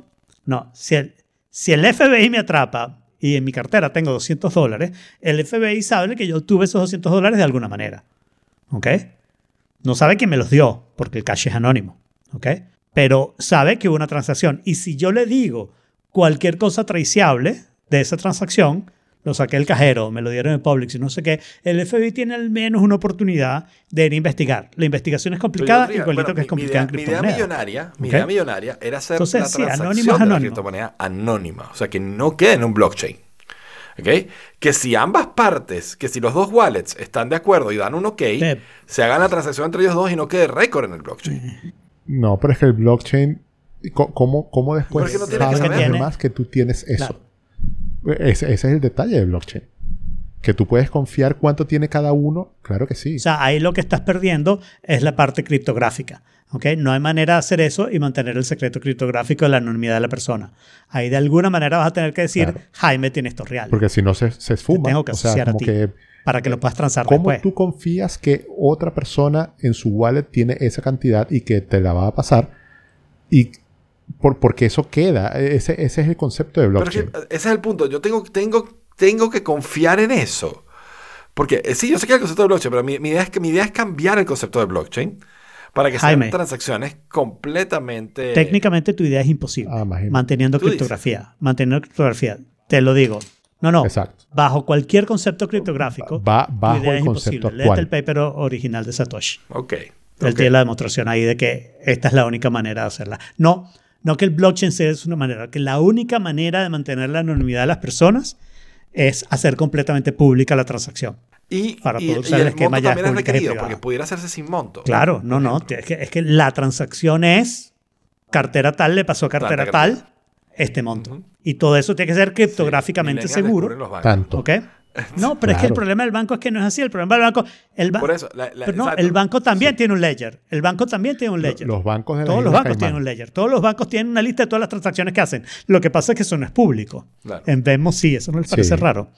no, si el, si el FBI me atrapa y en mi cartera tengo 200 dólares, el FBI sabe que yo tuve esos 200 dólares de alguna manera. ¿Ok? No sabe quién me los dio, porque el cash es anónimo. ¿Ok? Pero sabe que hubo una transacción. Y si yo le digo cualquier cosa traiciable de esa transacción, lo saqué del cajero, me lo dieron en Publix y no sé qué, el FBI tiene al menos una oportunidad de ir a investigar. La investigación es complicada, diría, igualito bueno, que es mi- mi complicada idea- en Mi idea millonaria, mi millonaria era hacer Entonces, la sí, transacción anónimo de la criptomoneda anónima. O sea, que no quede en un blockchain. ¿Ok? Que si ambas partes, que si los dos wallets están de acuerdo y dan un ok, Pep. se haga la transacción entre ellos dos y no quede récord en el blockchain. No, pero es que el blockchain, ¿cómo, cómo después que no que saben demás que tú tienes eso? Claro. Ese, ese es el detalle del blockchain. Que tú puedes confiar cuánto tiene cada uno. Claro que sí. O sea, ahí lo que estás perdiendo es la parte criptográfica. ¿ok? No hay manera de hacer eso y mantener el secreto criptográfico de la anonimidad de la persona. Ahí de alguna manera vas a tener que decir, Claro. Jaime tiene esto real. Porque si no se, se esfuma. tengo que o sea, a como ti. que para que lo puedas transar ¿Cómo después. tú confías que otra persona en su wallet tiene esa cantidad y que te la va a pasar? Y por, porque eso queda. Ese, ese es el concepto de Pero es que blockchain. eh, ese es el punto. Yo tengo, tengo, tengo que confiar en eso. Porque eh, sí, yo sé que hay el concepto de blockchain, pero mi, mi idea es que mi idea es cambiar el concepto de blockchain para que Jaime. sean transacciones completamente. Técnicamente tu idea es imposible. Ah, manteniendo Tú dices. criptografía. Manteniendo criptografía. Te lo digo. No, no. Exacto. Bajo cualquier concepto criptográfico, Va tu bajo idea el es concepto imposible. Léete el paper original de Satoshi. Ok. Él ok. tiene la demostración ahí de que esta es la única manera de hacerla. No, no que el blockchain sea es una manera, que la única manera de mantener la anonimidad de las personas es hacer completamente pública la transacción. Y, para y- poder y usar el el esquema monto ya también es requerido, porque pudiera hacerse sin monto. Claro, no, no. Es que, es que la transacción es cartera tal le pasó a cartera tal cartera. este monto. Y todo eso tiene que ser criptográficamente descubren seguro. Tanto. ¿Ok? No, pero es que el problema del banco es que no es así. El problema del banco. El ba- Por eso, la- la- pero no, el banco también tiene un ledger. El banco también tiene un ledger. Los bancos de Todos los bancos Caimán. tienen un ledger. Todos los bancos tienen una lista de todas las transacciones que hacen. Lo que pasa es que eso no es público. Claro. En Venmo sí, eso no les Sí. parece raro.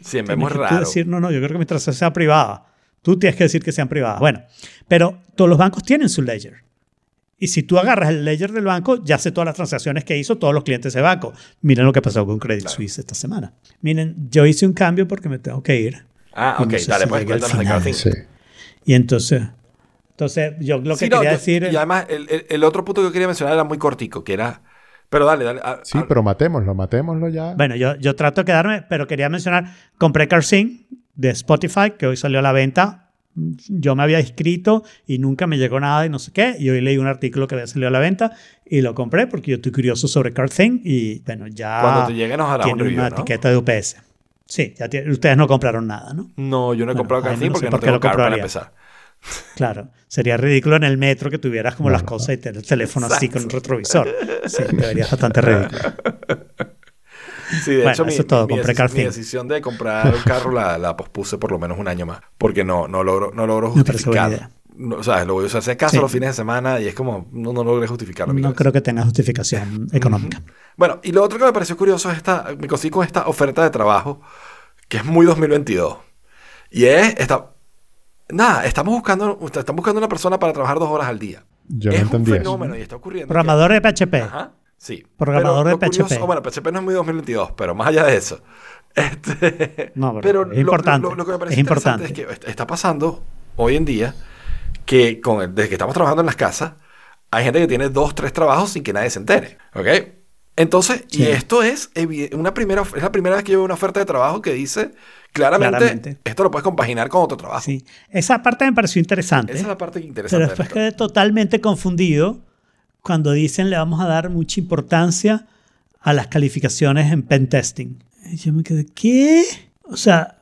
Sí, vemos que tú raro. decir, no, no, yo creo que mi transacción sea privada. Tú tienes que decir que sean privadas. Bueno, pero todos los bancos tienen su ledger. Y si tú agarras el ledger del banco, ya sé todas las transacciones que hizo todos los clientes de banco. Miren lo que pasó con Credit Claro. Suisse esta semana. Miren, yo hice un cambio porque me tengo que ir. Ah, Y ok, no sé dale, si pues cuéntanos de. Sí. Y entonces, entonces yo lo que Sí, no, quería yo- decir... Y además, el, el- el otro punto que yo quería mencionar era muy cortico, que era. Pero dale, dale. a- Sí, a- pero matémoslo, matémoslo ya. Bueno, yo, yo trato de quedarme, pero quería mencionar, compré CarSync de Spotify, que hoy salió a la venta. Yo me había inscrito y nunca me llegó nada y no sé qué. Y hoy leí un artículo que había salido a la venta y lo compré porque yo estoy curioso sobre CarSync y bueno, ya Cuando te llegue nos harás un tiene review, una ¿no? etiqueta de UPS. Sí, ya tiene- ustedes no compraron nada, ¿no? No, yo no he Bueno, comprado Carfin no porque por no tengo lo car para empezar. Claro, sería ridículo en el metro que tuvieras como No, las cosas y tener el teléfono así con un retrovisor. Sí, te verías bastante ridículo. <laughs> Sí, de Bueno, hecho, mi, eso es todo, mi- mi mi decisión de comprar un carro la, la pospuse por lo menos un año más. Porque no, no logro, no logro Me parece buena justificar. idea. No, o sea, lo voy a usar si acaso Sí. los fines de semana y es como, no, no logré justificarlo. mi No creo que tenga justificación económica. Bueno, y lo otro que me pareció curioso es esta, me conseguí con esta oferta de trabajo que es muy 2022. Y es esta, nada, estamos buscando, están buscando una persona para trabajar dos horas al día. Yo no es entendí un eso. fenómeno y está ocurriendo. que- Programador de PHP. Ajá, sí. Programador Pero de curioso- PHP. bueno, PHP no es muy 2022, pero más allá de eso. <laughs> Este, No, pero es lo- importante, Lo, lo que me es parece es, importante. que est- está pasando hoy en día que con el- desde que estamos trabajando en las casas, hay gente que tiene dos, tres trabajos sin que nadie se entere. ¿Ok? Entonces, y esto es una primera, es la primera vez que yo veo una oferta de trabajo que dice claramente, Claramente. esto lo puedes compaginar con otro trabajo. Sí. Esa parte me pareció interesante. Esa es la parte pero interesante. de después quedé totalmente confundido cuando dicen le vamos a dar mucha importancia a las calificaciones en pentesting. Y yo me quedé, ¿qué? O sea,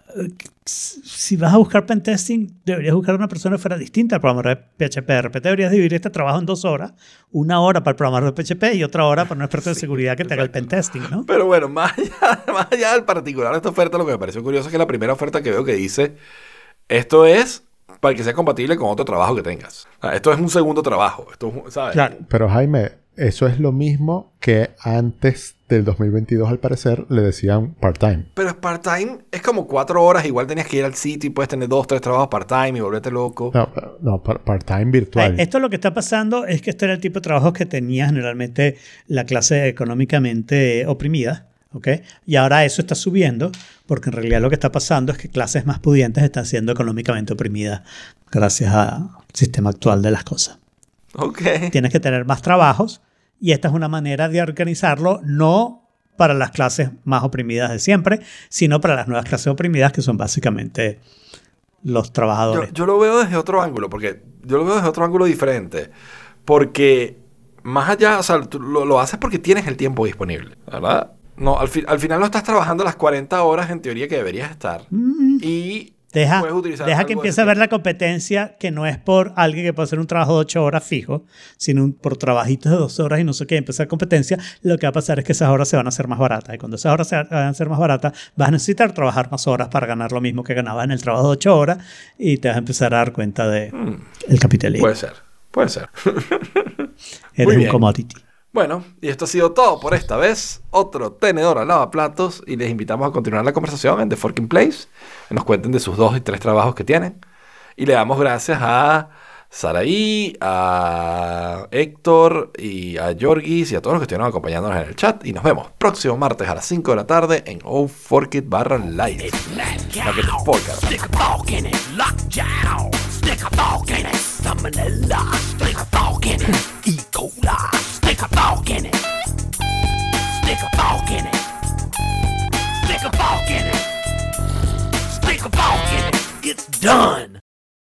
si vas a buscar pentesting, deberías buscar una persona que fuera distinta al programador de PHP. De repente deberías dividir este trabajo en dos horas. Una hora para el programador de PHP y otra hora para un experto de seguridad que te haga el pentesting, ¿no? Pero bueno, más allá, <laughs> más allá del particular de esta oferta, lo que me pareció curioso es que la primera oferta que veo que dice, esto es para que sea compatible con otro trabajo que tengas. Esto es un segundo trabajo. Esto es ¿sabes? Claro. Pero Jaime, eso es lo mismo que antes del 2022, al parecer, le decían part-time. Pero es part-time, es como cuatro horas, igual tenías que ir al sitio y puedes tener dos, tres trabajos part-time y volverte loco. No, no par- part-time virtual. Eh, Esto lo que está pasando es que este era el tipo de trabajo que tenía generalmente la clase económicamente oprimida. ¿Ok? Y ahora eso está subiendo porque en realidad lo que está pasando es que clases más pudientes están siendo económicamente oprimidas gracias al sistema actual de las cosas. Ok. Tienes que tener más trabajos y esta es una manera de organizarlo no para las clases más oprimidas de siempre, sino para las nuevas clases oprimidas que son básicamente los Yo, trabajadores. yo lo veo desde otro ángulo, porque yo lo veo desde otro ángulo diferente. Porque más allá, o sea, tú lo, lo haces porque tienes el tiempo disponible, ¿verdad? No, al, fi- al final no estás trabajando las 40 horas en teoría que deberías estar. Y Mm. Deja, puedes utilizar deja que empiece a ver la competencia que no es por alguien que puede hacer un trabajo de 8 horas fijo, sino por trabajitos de 2 horas y no sé qué, empezar competencia, lo que va a pasar es que esas horas se van a hacer más baratas. Y cuando esas horas se van a hacer más baratas, vas a necesitar trabajar más horas para ganar lo mismo que ganabas en el trabajo de 8 horas y te vas a empezar a dar cuenta de el capitalismo. Puede ser, puede ser. <laughs> Eres un commodity. Bueno, y esto ha sido todo por esta vez. Otro tenedor al lavaplatos y les invitamos a continuar la conversación en The Forking Place. Que nos cuenten de sus dos y tres trabajos que tienen. Y le damos gracias a Saraí, a Héctor y a Jorgis y a todos los que estuvieron acompañándonos en el chat. Y nos vemos próximo martes a las 5 de la tarde en Oh Fork It barra live. salmonella, stick a fork in it. E. coli, stick a fork in it. Stick a fork in it. Stick a fork in it. Stick a fork in it. It's done.